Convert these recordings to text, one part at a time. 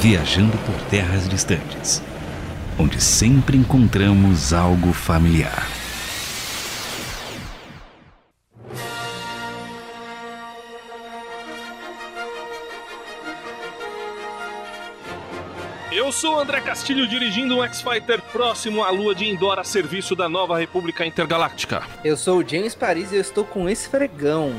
viajando por terras distantes, onde sempre encontramos algo familiar. Eu sou o André Castilho dirigindo um X-Fighter próximo à lua de Endor a serviço da nova República Intergaláctica. Eu sou o James Paris e eu estou com esse fregão.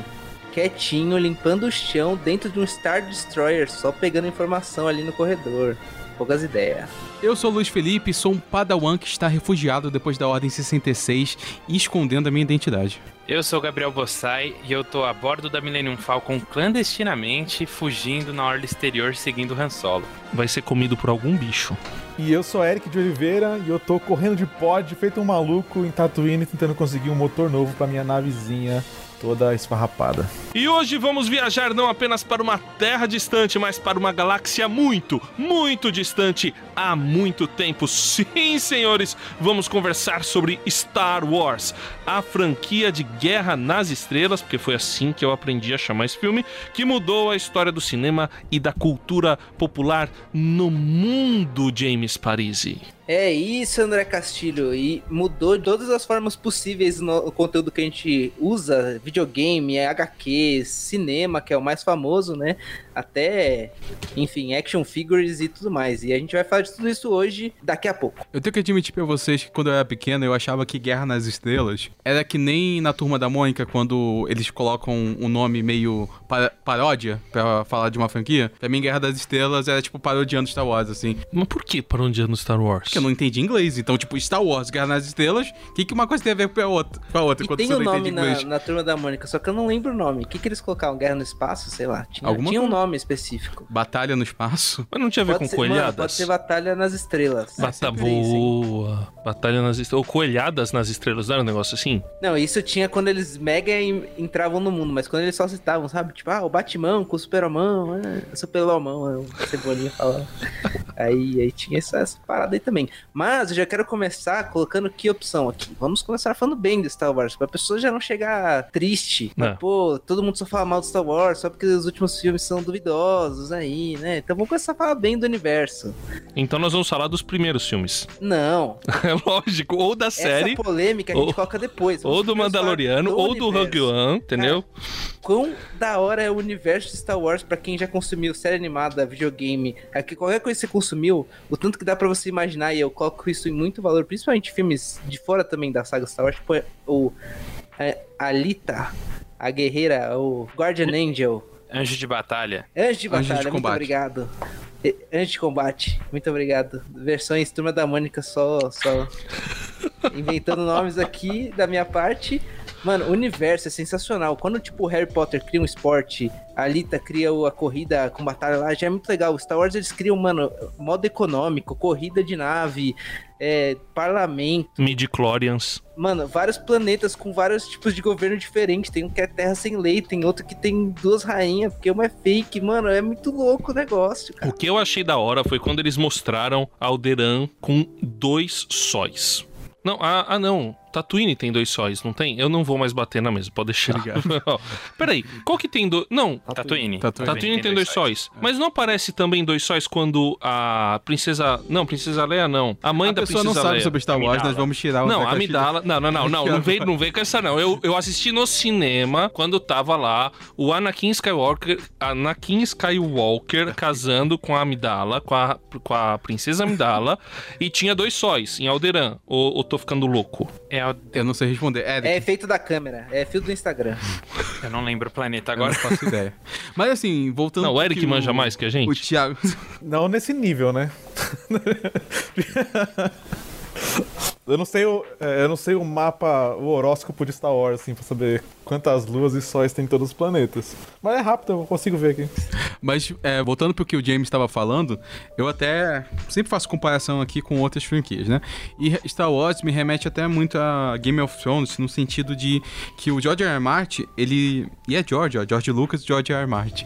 Quietinho, limpando o chão dentro de um Star Destroyer, só pegando informação ali no corredor. Poucas ideias. Eu sou o Luiz Felipe, sou um padawan que está refugiado depois da Ordem 66 e escondendo a minha identidade. Eu sou o Gabriel Bossai e eu tô a bordo da Millennium Falcon clandestinamente, fugindo na orla exterior seguindo o Han Solo. Vai ser comido por algum bicho. E eu sou Eric de Oliveira e eu tô correndo de pod, feito um maluco em Tatooine, tentando conseguir um motor novo pra minha navezinha toda esfarrapada. E hoje vamos viajar não apenas para uma terra distante, mas para uma galáxia muito, muito distante há muito tempo. Sim, senhores, vamos conversar sobre Star Wars, a franquia de Guerra nas Estrelas, porque foi assim que eu aprendi a chamar esse filme, que mudou a história do cinema e da cultura popular no mundo, James Parisi. É isso, André Castilho. E mudou de todas as formas possíveis no conteúdo que a gente usa: videogame, HQ, cinema, que é o mais famoso, né? Até, enfim, action figures e tudo mais. E a gente vai falar de tudo isso hoje, daqui a pouco. Eu tenho que admitir pra vocês que quando eu era pequeno eu achava que Guerra nas Estrelas era que nem na Turma da Mônica, quando eles colocam um nome meio par paródia pra falar de uma franquia. Pra mim, Guerra das Estrelas era tipo parodiando Star Wars, assim. Mas por que parodiando Star Wars? Porque eu não entendi inglês. Então, tipo, Star Wars, Guerra nas Estrelas, o que, que uma coisa tem a ver com a outra? Com a outra E tem você o não nome na, na Turma da Mônica, só que eu não lembro o nome. O que, que eles colocaram? Guerra no Espaço? Sei lá. Tinha, Alguma tinha um nome específico. Batalha no espaço. Mas não tinha a ver Pode com ser, mano, coelhadas? pode ser Batalha nas Estrelas. Bata isso, hein? boa. Batalha nas estrelas. Ou coelhadas nas estrelas, não era um negócio assim? Não, isso tinha quando eles mega en- entravam no mundo, mas quando eles só citavam, sabe? Tipo, ah, o Batman com o Superman, é, Superman, é, o Cebolinha falava. aí, aí tinha essa, essa parada aí também. Mas eu já quero começar colocando que opção aqui. Vamos começar falando bem do Star Wars, pra pessoa já não chegar triste. É. Pô, todo mundo só fala mal do Star Wars, só porque os últimos filmes são duvidosos aí, né? Então vamos começar a falar bem do universo. Então nós vamos falar dos primeiros filmes. Não, É lógico. Ou da série, essa polêmica a gente ou- coloca depois. ou do Mandaloriano, ou do Rogue universo. One, entendeu? quão da hora é o universo de Star Wars pra quem já consumiu série animada, videogame, aqui, qualquer coisa que você consumiu, o tanto que dá pra você imaginar, e eu coloco isso em muito valor, principalmente filmes de fora também da saga Star Wars, tipo o a, Alita, a guerreira, o Guardian Angel, Anjo de Batalha. Anjo de Anjo de Batalha, muito obrigado. Anjo de Combate, muito obrigado. Versões Turma da Mônica só, só inventando nomes aqui da minha parte. Mano, o universo é sensacional. Quando, tipo, o Harry Potter cria um esporte, a Alita cria a corrida com batalha lá, já é muito legal. Star Wars, eles criam, mano, modo econômico, corrida de nave, é, parlamento. Midi-chlorians. Mano, vários planetas com vários tipos de governo diferentes. Tem um que é terra sem lei, tem outro que tem duas rainhas, porque uma é fake. Mano, é muito louco o negócio, cara. O que eu achei da hora foi quando eles mostraram Alderan com dois sóis. Não, ah, ah não. Tatooine tem dois sóis, não tem? Eu não vou mais bater na mesa, pode deixar. Peraí, qual que tem dois. Não, Tatooine. Tatooine. Tatooine tem dois sóis. Mas não aparece também dois sóis quando a princesa. Não, princesa Leia não. A mãe A da pessoa princesa não sabe Leia. sobre Star Wars, Amidala. nós vamos tirar o Não, a. Amidala. Não, não, não, não. Não vem, não vem com essa, não. Eu, eu assisti no cinema quando tava lá o Anakin Skywalker, Anakin Skywalker casando com a Amidala, com a, com a princesa Amidala, e tinha dois sóis em Alderan. Ou, ou tô ficando louco? É, o- Eu não sei responder. Eric, É efeito da câmera, é fio do Instagram. eu não lembro o planeta eu não agora. faço ideia. Mas assim, voltando... Não, o Eric que manja mais que a gente. O Thiago... Não nesse nível, né? eu não sei o, é, eu não sei o mapa, o horóscopo de Star Wars, assim, pra saber quantas luas e sóis tem em todos os planetas. Mas é rápido, eu consigo ver aqui. Mas, é, voltando pro que o James estava falando, eu até sempre faço comparação aqui com outras franquias, né? E Star Wars me remete até muito a Game of Thrones, no sentido de que o George R. R. Martin, ele... E é George, ó, George Lucas e George R. R. Martin.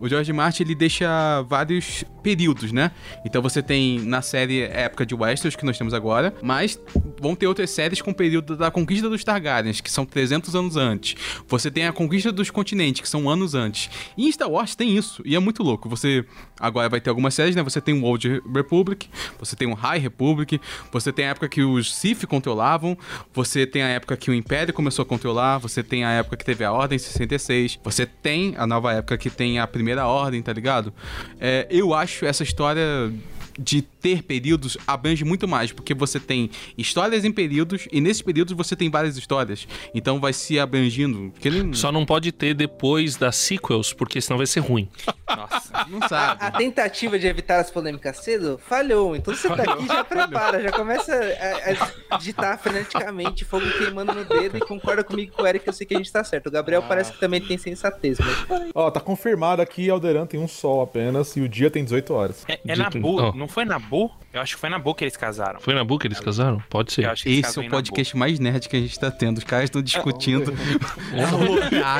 O George Martin ele deixa vários períodos, né? Então você tem na série época de Westeros que nós temos agora, mas vão ter outras séries com o período da conquista dos Targaryens, que são 300 anos antes. Você tem a conquista dos continentes, que são anos antes. E em Star Wars tem isso, e é muito louco. Você agora vai ter algumas séries, né? Você tem o Old Republic, você tem o High Republic, você tem a época que os Sith controlavam, você tem a época que o Império começou a controlar, você tem a época que teve a Ordem 66, você tem a nova época que tem a Primeira Ordem, tá ligado? É, eu acho essa história de ter períodos abrange muito mais, porque você tem histórias em períodos e nesses períodos você tem várias histórias. Então vai se abrangindo. ele- Só não pode ter depois das sequels, porque senão vai ser ruim. Nossa. não sabe. A tentativa de evitar as polêmicas cedo falhou. Então você tá aqui, já prepara, já começa a, a digitar freneticamente, fogo queimando no dedo e concorda comigo com o Eric, eu sei que a gente tá certo. O Gabriel parece que também tem sensatez, mas Ó, tá confirmado aqui, Alderan tem um sol apenas e o dia tem 18 horas. É, é De- Nabu, ó. não foi Nabu? Eu acho que foi Nabu que eles casaram. Foi na boca que eles casaram? Pode ser. Esse é o podcast mais nerd que a gente tá tendo. Os caras estão discutindo o horário A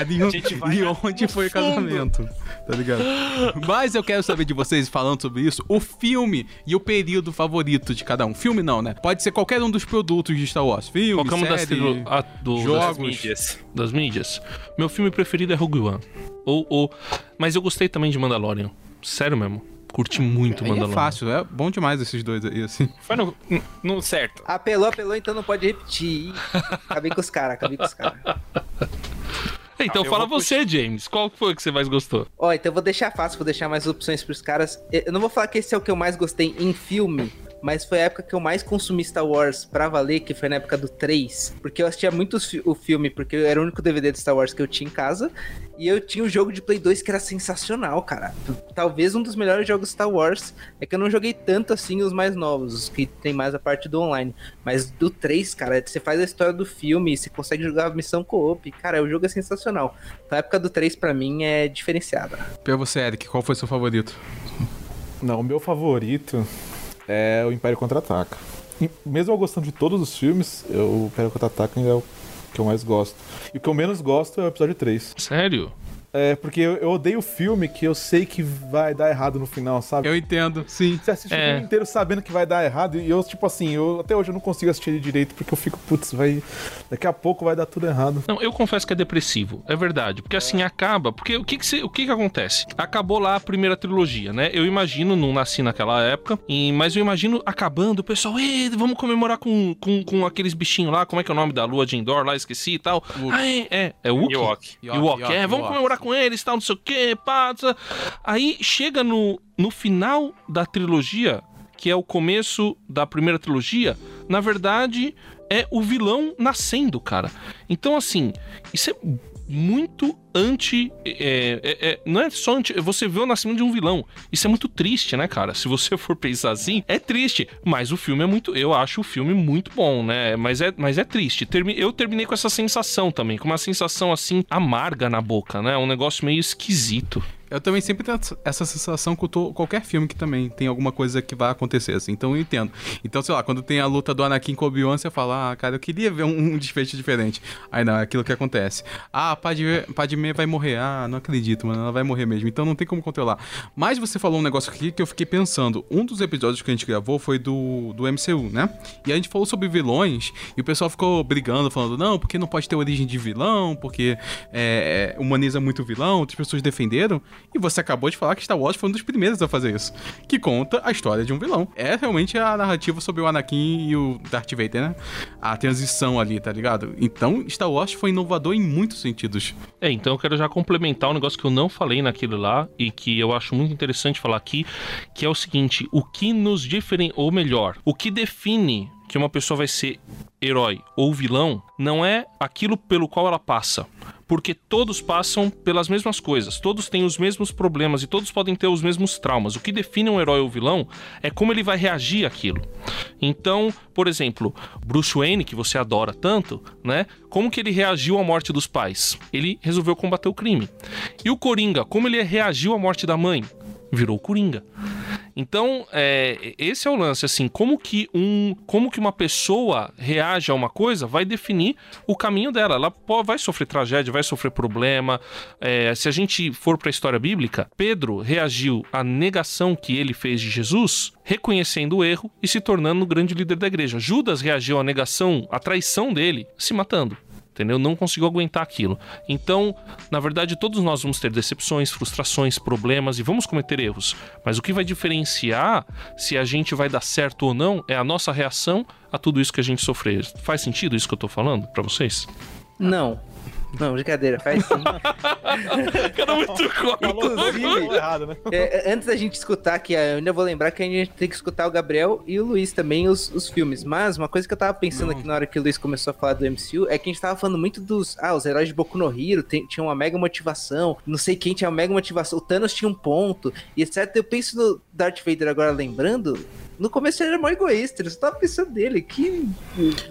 vai e na- onde foi o casamento. Tá ligado? Mas eu quero saber de vocês, falando sobre isso, o filme e o período favorito de cada um. Filme não, né? Pode ser qualquer um dos produtos de Star Wars. Filme, das, série... trilo- a- do- jogos. das, mídias. das mídias. Meu filme preferido é Rogue One. Ou, ou, mas eu gostei também de Mandalorian. Sério mesmo. Curti muito Aí é Mandalorian. fácil, é bom demais esses dois aí, assim. Foi no, no- certo. apelou, apelou, então não pode repetir. Acabei com os caras, acabei com os caras. Então Ah, fala você, James. Qual foi que você mais gostou? Ó, então eu vou deixar fácil, vou deixar mais opções pros caras. Eu não vou falar que esse é o que eu mais gostei em filme, mas foi a época que eu mais consumi Star Wars pra valer, que foi na época do 3. Porque eu assistia muito o filme, porque era o único DVD de Star Wars que eu tinha em casa. E eu tinha um jogo de Play 2 que era sensacional, cara. Talvez um dos melhores jogos Star Wars. É que eu não joguei tanto assim os mais novos, os que tem mais a parte do online. Mas do 3, cara, você faz a história do filme, você consegue jogar a missão co-op. Cara, o jogo é sensacional. Então a época do 3 pra mim é diferenciada. Pra você, Eric, qual foi seu favorito? Não, o meu favorito é o Império Contra-Ataca. Mesmo eu gostando de todos os filmes, eu- o Império Contra-Ataca ainda é o que eu mais gosto. E o que eu menos gosto é o episódio 3. Sério? É, porque eu, eu odeio filme que eu sei que vai dar errado no final, sabe? Eu entendo, sim. Você assiste É. o filme inteiro sabendo que vai dar errado e eu, tipo assim, eu até hoje eu não consigo assistir ele direito porque eu fico, putz, vai. Daqui a pouco vai dar tudo errado. Não, eu confesso que é depressivo, é verdade. Porque assim acaba. Porque o que que, se- o que que acontece? Acabou lá a primeira trilogia, né? Eu imagino, não nasci naquela época, e- mas eu imagino acabando, o pessoal, Ei, vamos comemorar com, com, com aqueles bichinhos lá, como é que é o nome da lua de Endor lá, esqueci e tal. Ah, é, é, é Wookiee? Ewok. Ewok, Ewok, é, vamos Ewok, comemorar com eles, tal, não sei o que, pá. Aí chega no, no final da trilogia, que é o começo da primeira trilogia, na verdade é o vilão nascendo, cara. Então, assim, isso é muito anti. é, é, é, não é só anti. Você vê o nascimento de um vilão. Isso é muito triste, né, cara? Se você for pensar assim, é triste. Mas o filme é muito. Eu acho o filme muito bom, né? Mas é, mas é triste. Termi- eu terminei com essa sensação também. Com uma sensação assim, amarga na boca, né? Um negócio meio esquisito. Eu também sempre tenho essa sensação com to- qualquer filme que também tem alguma coisa que vai acontecer, assim. Então eu entendo. Então, sei lá, quando tem a luta do Anakin com o Obi-Wan, você fala, ah, cara, eu queria ver um, um desfecho diferente. Aí não, é aquilo que acontece. Ah, Padme, Padme vai morrer. Ah, não acredito, mano, ela vai morrer mesmo. Então não tem como controlar. Mas você falou um negócio aqui que eu fiquei pensando. Um dos episódios que a gente gravou foi do, do MCU, né? E a gente falou sobre vilões e o pessoal ficou brigando, falando, não, porque não pode ter origem de vilão, porque é, é, humaniza muito o vilão, outras pessoas defenderam. E você acabou de falar que Star Wars foi um dos primeiros a fazer isso. Que conta a história de um vilão. É realmente a narrativa sobre o Anakin e o Darth Vader, né? A transição ali, tá ligado? Então, Star Wars foi inovador em muitos sentidos. É, então eu quero já complementar um negócio que eu não falei naquilo lá e que eu acho muito interessante falar aqui, que é o seguinte: o que nos diferencia, ou melhor, o que define que uma pessoa vai ser herói ou vilão não é aquilo pelo qual ela passa. Porque todos passam pelas mesmas coisas, todos têm os mesmos problemas e todos podem ter os mesmos traumas. O que define um herói ou vilão é como ele vai reagir àquilo. Então, por exemplo, Bruce Wayne, que você adora tanto, né? Como que ele reagiu à morte dos pais? Ele resolveu combater o crime. E o Coringa, como ele reagiu à morte da mãe? Virou Coringa. Então, é, esse é o lance, assim, como que um, como que uma pessoa reage a uma coisa vai definir o caminho dela. Ela pô, vai sofrer tragédia, vai sofrer problema. É, se a gente for para a história bíblica, Pedro reagiu à negação que ele fez de Jesus, reconhecendo o erro e se tornando o grande líder da igreja. Judas reagiu à negação, à traição dele, se matando entendeu? Não conseguiu aguentar aquilo. Então, na verdade, todos nós vamos ter decepções, frustrações, problemas e vamos cometer erros. Mas o que vai diferenciar se a gente vai dar certo ou não é a nossa reação a tudo isso que a gente sofrer. Faz sentido isso que eu tô falando para vocês? Não. Não, brincadeira, faz sim. Cara, muito Inclusive, errado, né? é, antes da gente escutar aqui, eu ainda vou lembrar que a gente tem que escutar o Gabriel e o Luiz também, os, os filmes. Mas uma coisa que eu tava pensando aqui na hora que o Luiz começou a falar do MCU é que a gente tava falando muito dos. Ah, os heróis de Boku no Hero tem, tinham uma mega motivação, não sei quem tinha uma mega motivação, o Thanos tinha um ponto, e etc. Eu penso no Darth Vader agora lembrando. No começo ele era mó egoísta, eu só tava pensando dele, que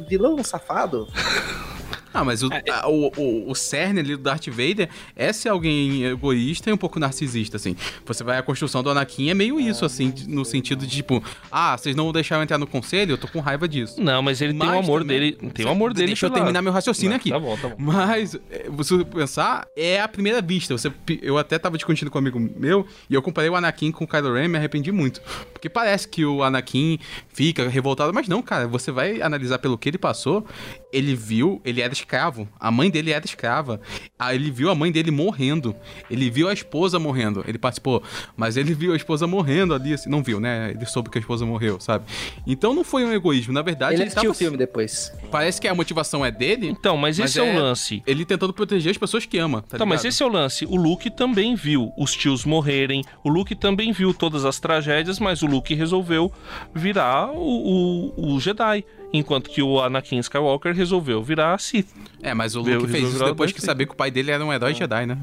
vilão safado. Ah, mas o, a- o, o, o cerne ali do Darth Vader é ser alguém egoísta e um pouco narcisista, assim. Você vai, a construção do Anakin é meio isso, assim, no sentido de, tipo, ah, vocês não deixaram eu entrar no conselho, eu tô com raiva disso. Não, mas ele tem o Mas amor também- dele. Tem o amor dele Deixa eu terminar meu raciocínio Não, aqui. Tá bom, tá bom. Mas, é, você pensar, é a primeira vista. Você, eu até tava discutindo com um amigo meu e eu comparei o Anakin com o Kylo Ren e me arrependi muito. Porque parece que o Anakin fica revoltado, mas não, cara. Você vai analisar pelo que ele passou. Ele viu, ele era escravo. A mãe dele era escrava. Ah, Ele viu a mãe dele morrendo. Ele viu a esposa morrendo. Ele participou. Mas ele viu a esposa morrendo ali, assim. Não viu, né? Ele soube que a esposa morreu, sabe? Então não foi um egoísmo. Na verdade, Ele ele, assistiu tava... o filme depois. Parece que a motivação é dele. Então, mas, Mas esse é... é- o lance. Ele tentando proteger as pessoas que ama. Tá mas ligado? esse é o lance. O Luke também viu os tios morrerem. O Luke também viu todas as tragédias, mas o Luke resolveu virar o, o, o Jedi. Enquanto que o Anakin Skywalker resolveu virar Sith. É, mas o Luke fez isso depois que sabia que o pai dele era um herói Jedi, né?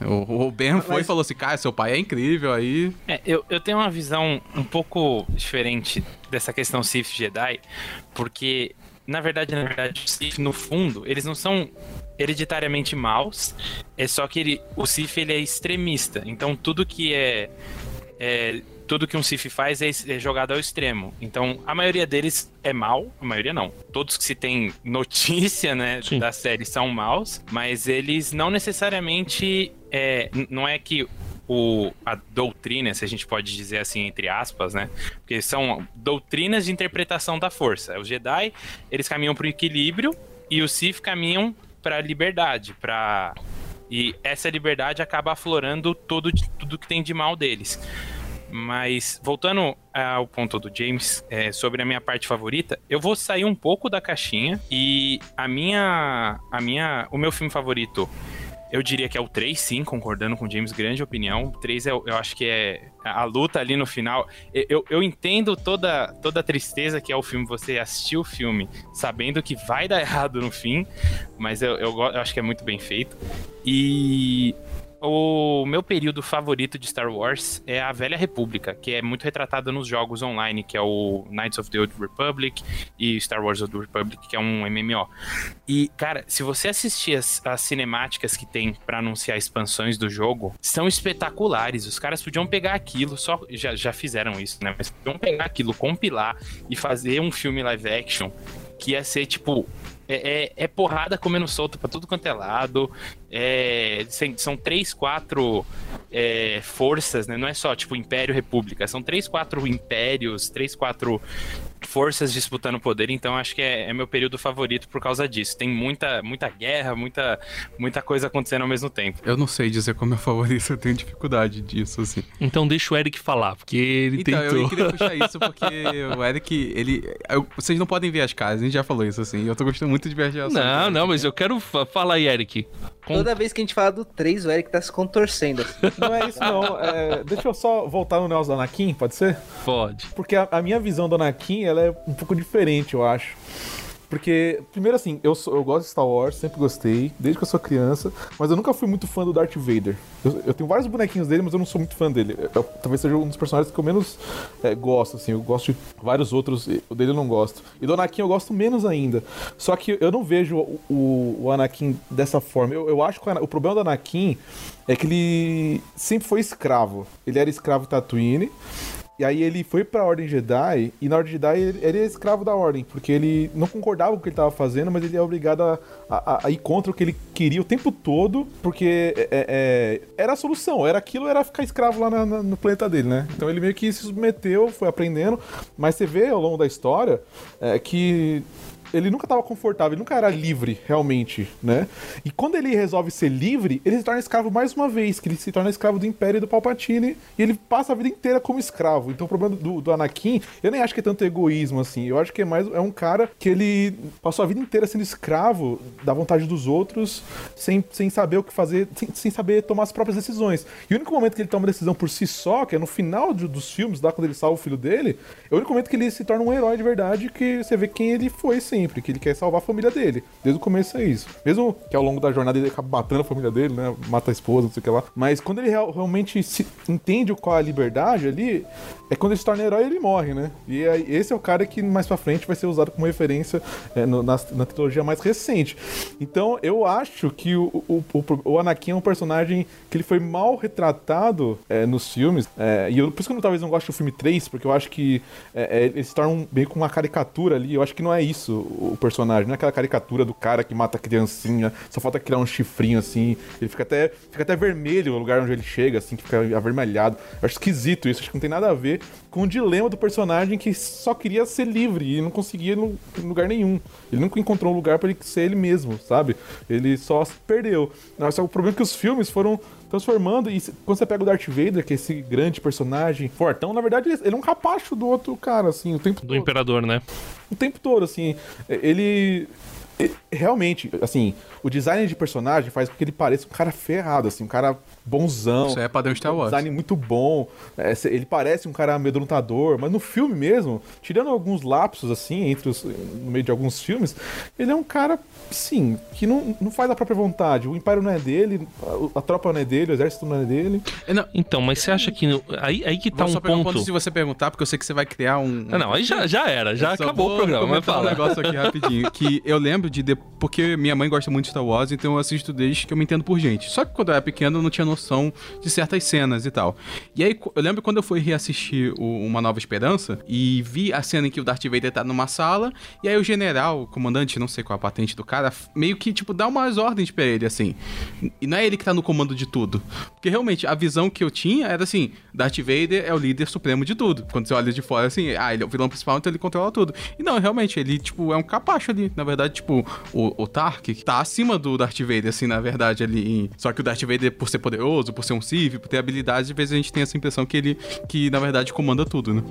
O, o Ben foi e falou assim, cara, seu pai é incrível, aí... É, eu, eu tenho uma visão um pouco diferente dessa questão Sith Jedi, porque, na verdade, na verdade, Sith, no fundo, eles não são hereditariamente maus, é só que ele, o Sith ele é extremista, então tudo que é, é- tudo que um Sith faz é, é jogado ao extremo. Então, a maioria deles é mal, a maioria não. Todos que se tem notícia, né, Sim. da série são maus, mas eles não necessariamente é, não é que o, a doutrina, se a gente pode dizer assim, entre aspas, né? Porque são doutrinas de interpretação da força. Os Jedi, eles caminham para o equilíbrio e os Sith caminham para a liberdade, para e essa liberdade acaba aflorando todo, tudo que tem de mal deles. Mas voltando ao ponto do James é, sobre a minha parte favorita, eu vou sair um pouco da caixinha e a minha, a minha, o meu filme favorito, eu diria que é o 3, sim, concordando com o James, grande opinião. O 3 é, eu acho que é a luta ali no final. Eu, eu, entendo toda, toda a tristeza que é o filme, você assistir o filme sabendo que vai dar errado no fim, mas eu, eu, eu acho que é muito bem feito. E o meu período favorito de Star Wars é a Velha República, que é muito retratado nos jogos online, que é o Knights of the Old Republic e Star Wars Old Republic, que é um MMO. E, cara, se você assistir as, as cinemáticas que tem pra anunciar expansões do jogo, são espetaculares. Os caras podiam pegar aquilo, só já, já fizeram isso, né? Mas podiam pegar aquilo, compilar e fazer um filme live action que ia ser tipo. É, é- é porrada comendo solto pra tudo quanto é lado. É, são três, quatro é, forças, né? Não é só tipo Império República. São três, quatro impérios, três, quatro forças disputando poder. Então acho que é, é meu período favorito por causa disso. Tem muita, muita guerra, muita, muita coisa acontecendo ao mesmo tempo. Eu não sei dizer qual é favorito, eu tenho dificuldade disso, assim. Então deixa o Eric falar, porque ele Então, tentou. eu queria puxar isso porque o Eric, ele... eu- vocês não podem ver as caras, a gente já falou isso, assim, eu tô gostando muito de ver as reações. Não, não, mas eu quero fa- falar aí, Eric. Com- Toda vez que a gente fala do 3, o Eric tá se contorcendo. assim. Não é isso, não. É, deixa eu só voltar no negócio do Anakin, pode ser? Pode. Porque a, a minha visão do Anakin, ela é um pouco diferente, eu acho. Porque, primeiro assim, eu, sou- eu gosto de Star Wars, sempre gostei, desde que eu sou criança, mas eu nunca fui muito fã do Darth Vader. Eu, eu tenho vários bonequinhos dele, mas eu não sou muito fã dele. Eu- talvez seja um dos personagens que eu menos é, gosto, assim. Eu gosto de vários outros, o dele eu não gosto. E do Anakin eu gosto menos ainda. Só que eu não vejo o, o- o Anakin dessa forma. Eu, eu acho que o, o problema do Anakin é que ele sempre foi escravo. Ele era escravo Tatooine. E aí ele foi pra Ordem Jedi, e na Ordem Jedi ele, ele é escravo da Ordem, porque ele não concordava com o que ele tava fazendo, mas ele é obrigado a, a, a ir contra o que ele queria o tempo todo, porque é, é, era a solução, era aquilo, era ficar escravo lá na- na- no planeta dele, né? Então ele meio que se submeteu, foi aprendendo, mas você vê ao longo da história é, que ele nunca estava confortável, ele nunca era livre, realmente, né? E quando ele resolve ser livre, ele se torna escravo mais uma vez, que ele se torna escravo do Império e do Palpatine, e ele passa a vida inteira como escravo. Então o problema do, do Anakin, eu nem acho que é tanto egoísmo assim, eu acho que é mais é um cara que ele passou a vida inteira sendo escravo da vontade dos outros, sem, sem saber o que fazer, sem, sem saber tomar as próprias decisões. E o único momento que ele toma uma decisão por si só, que é no final de- dos filmes, lá quando ele salva o filho dele, é o único momento que ele se torna um herói de verdade, que você vê quem ele foi sempre, que ele quer salvar a família dele. Desde o começo é isso. Mesmo que ao longo da jornada ele acaba matando a família dele, né? Mata a esposa, não sei o que lá. Mas quando ele real- realmente se entende qual é a liberdade ali, é quando ele se torna herói ele morre, né? E aí, esse é o cara que mais pra frente vai ser usado como referência é, no- na, na trilogia mais recente. Então eu acho que o, o, o, o Anakin é um personagem que ele foi mal retratado é, nos filmes. é, e eu, por isso que eu talvez não gosto do filme 3, porque eu acho que é, é, ele se torna um, meio com uma caricatura ali. Eu acho que não é isso o personagem, não é aquela caricatura do cara que mata a criancinha, só falta criar um chifrinho assim. Ele fica até, fica até vermelho o lugar onde ele chega, assim, que fica avermelhado. Eu acho esquisito isso, acho que não tem nada a ver com o dilema do personagem que só queria ser livre e não conseguia no- em lugar nenhum. Ele nunca encontrou um lugar pra ele ser ele mesmo, sabe? Ele só se perdeu. Só o problema é que os filmes foram transformando e quando você pega o Darth Vader, que é esse grande personagem fortão, na verdade ele é um capacho do outro cara, assim, o tempo Do todo Imperador, né? o tempo todo, assim. Ele. e- Realmente, assim, o design de personagem faz com que ele pareça um cara ferrado, assim, um cara bonzão. Isso aí é padrão Star Um Wars. design muito bom. É, ele parece um cara amedrontador, mas no filme mesmo, tirando alguns lapsos, assim, entre os, no meio de alguns filmes, ele é um cara, sim, que não, não faz a própria vontade. O Império não é dele, a, a tropa não é dele, o exército não é dele. É, não, Então, mas você acha que. no- Aí, aí que tá vou um só pegar um ponto. ponto se você perguntar, porque eu sei que você vai criar um. Ah, não, aí já, já era, já acabou o programa, mas comentar fala. um negócio aqui rapidinho. Que eu lembro de, de. Porque minha mãe gosta muito de Star Wars, então eu assisto desde que eu me entendo por gente. Só que quando eu era pequeno eu não tinha noção de certas cenas e tal. E aí eu lembro quando eu fui reassistir o Uma Nova Esperança e vi a cena em que o Darth Vader tá numa sala, e aí o general, o comandante, não sei qual a patente do cara, meio que, tipo, dá umas ordens pra ele, assim. E não é ele que tá no comando de tudo. Porque realmente a visão que eu tinha era assim: Darth Vader é o líder supremo de tudo. Quando você olha de fora, assim, ah, ele é o vilão principal, então ele controla tudo. E não, realmente, ele, tipo, é um capacho ali. Na verdade, tipo, o, o Tark tá acima do Darth Vader, assim, na verdade, ali. Só que o Darth Vader, por ser poderoso, por ser um Sith, por ter habilidades, às vezes a gente tem essa impressão que ele, que na verdade, comanda tudo, né?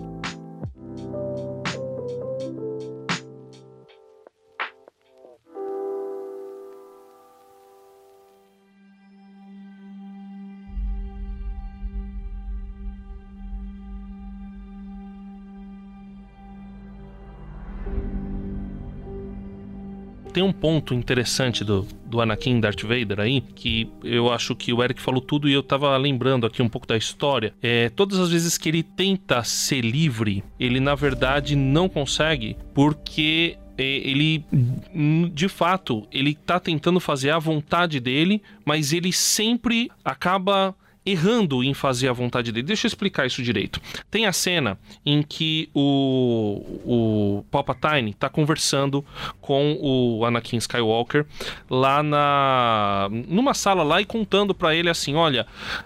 Tem um ponto interessante do, do Anakin Darth Vader aí, que eu acho que o Eric falou tudo e eu tava lembrando aqui um pouco da história. É, todas as vezes que ele tenta ser livre, ele na verdade não consegue, porque é, ele, de fato, ele tá tentando fazer a vontade dele, mas ele sempre acaba errando em fazer a vontade dele. Deixa eu explicar isso direito. Tem a cena em que o, o Palpatine tá conversando com o Anakin Skywalker lá na numa sala lá e contando pra ele assim, olha,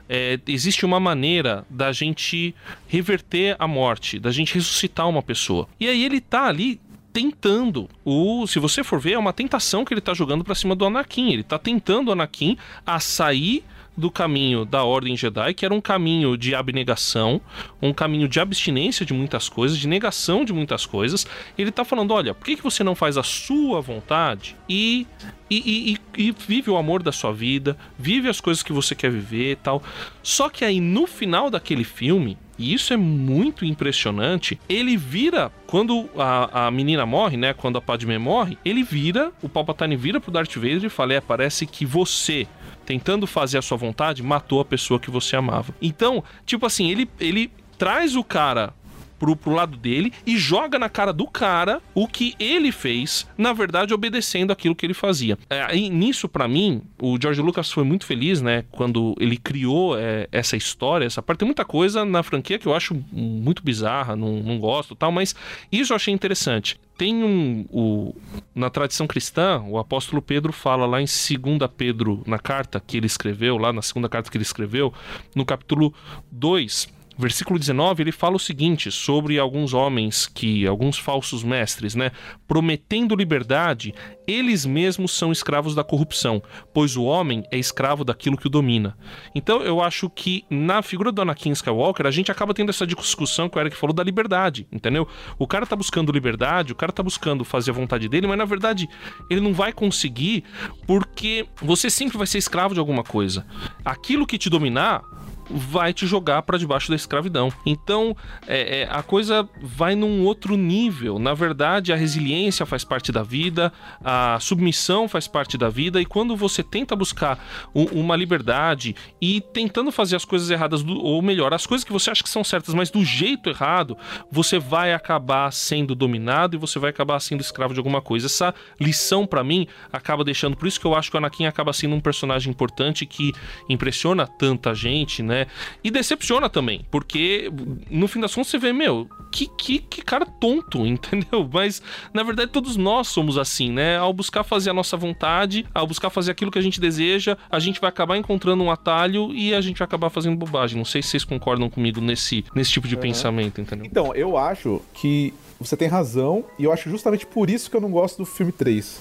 é, existe uma maneira da gente reverter a morte, da gente ressuscitar uma pessoa. E aí ele tá ali tentando. O, se você for ver, é uma tentação que ele tá jogando pra cima do Anakin. Ele tá tentando o Anakin a sair do caminho da Ordem Jedi, que era um caminho de abnegação, um caminho de abstinência de muitas coisas, de negação de muitas coisas. Ele tá falando: olha, por que, que você não faz a sua vontade e, e, e, e- e vive o amor da sua vida, vive as coisas que você quer viver e tal. Só que aí no final daquele filme, e isso é muito impressionante, ele vira, quando a, a menina morre, né? Quando a Padme morre, ele vira, o Palpatine vira pro Darth Vader e fala: é, parece que você tentando fazer a sua vontade, matou a pessoa que você amava. Então, tipo assim, ele, ele traz o cara pro, pro lado dele e joga na cara do cara o que ele fez, na verdade, obedecendo aquilo que ele fazia. É, nisso, para mim, o George Lucas foi muito feliz, né? Quando ele criou é, essa história, essa parte. Tem muita coisa na franquia que eu acho muito bizarra, não, não gosto tal, mas isso eu achei interessante tem um. O, na tradição cristã, o apóstolo Pedro fala lá em 2 Pedro, na carta que ele escreveu, lá na segunda carta que ele escreveu, no capítulo 2, Versículo 19, ele fala o seguinte sobre alguns homens que, alguns falsos mestres, né, prometendo liberdade, eles mesmos são escravos da corrupção, pois o homem é escravo daquilo que o domina. Então eu acho que na figura do Anakin Skywalker, a gente acaba tendo essa discussão que o Eric falou da liberdade, entendeu? O cara tá buscando liberdade, o cara tá buscando fazer a vontade dele, mas na verdade ele não vai conseguir porque você sempre vai ser escravo de alguma coisa. Aquilo que te dominar vai te jogar para debaixo da escravidão. Então, é, é, a coisa vai num outro nível. Na verdade, a resiliência faz parte da vida, a submissão faz parte da vida, e quando você tenta buscar um, uma liberdade e tentando fazer as coisas erradas, do, ou melhor, as coisas que você acha que são certas, mas do jeito errado, você vai acabar sendo dominado e você vai acabar sendo escravo de alguma coisa. Essa lição, para mim, acaba deixando. Por isso que eu acho que o Anakin acaba sendo um personagem importante que impressiona tanta gente, né? Né? E decepciona também, porque no fim das contas você vê, meu, que, que, que cara tonto, entendeu? Mas na verdade todos nós somos assim, né? Ao buscar fazer a nossa vontade, ao buscar fazer aquilo que a gente deseja, a gente vai acabar encontrando um atalho e a gente vai acabar fazendo bobagem. Não sei se vocês concordam comigo nesse, nesse tipo de uhum. pensamento, entendeu? Então, eu acho que você tem razão, e eu acho justamente por isso que eu não gosto do filme 3.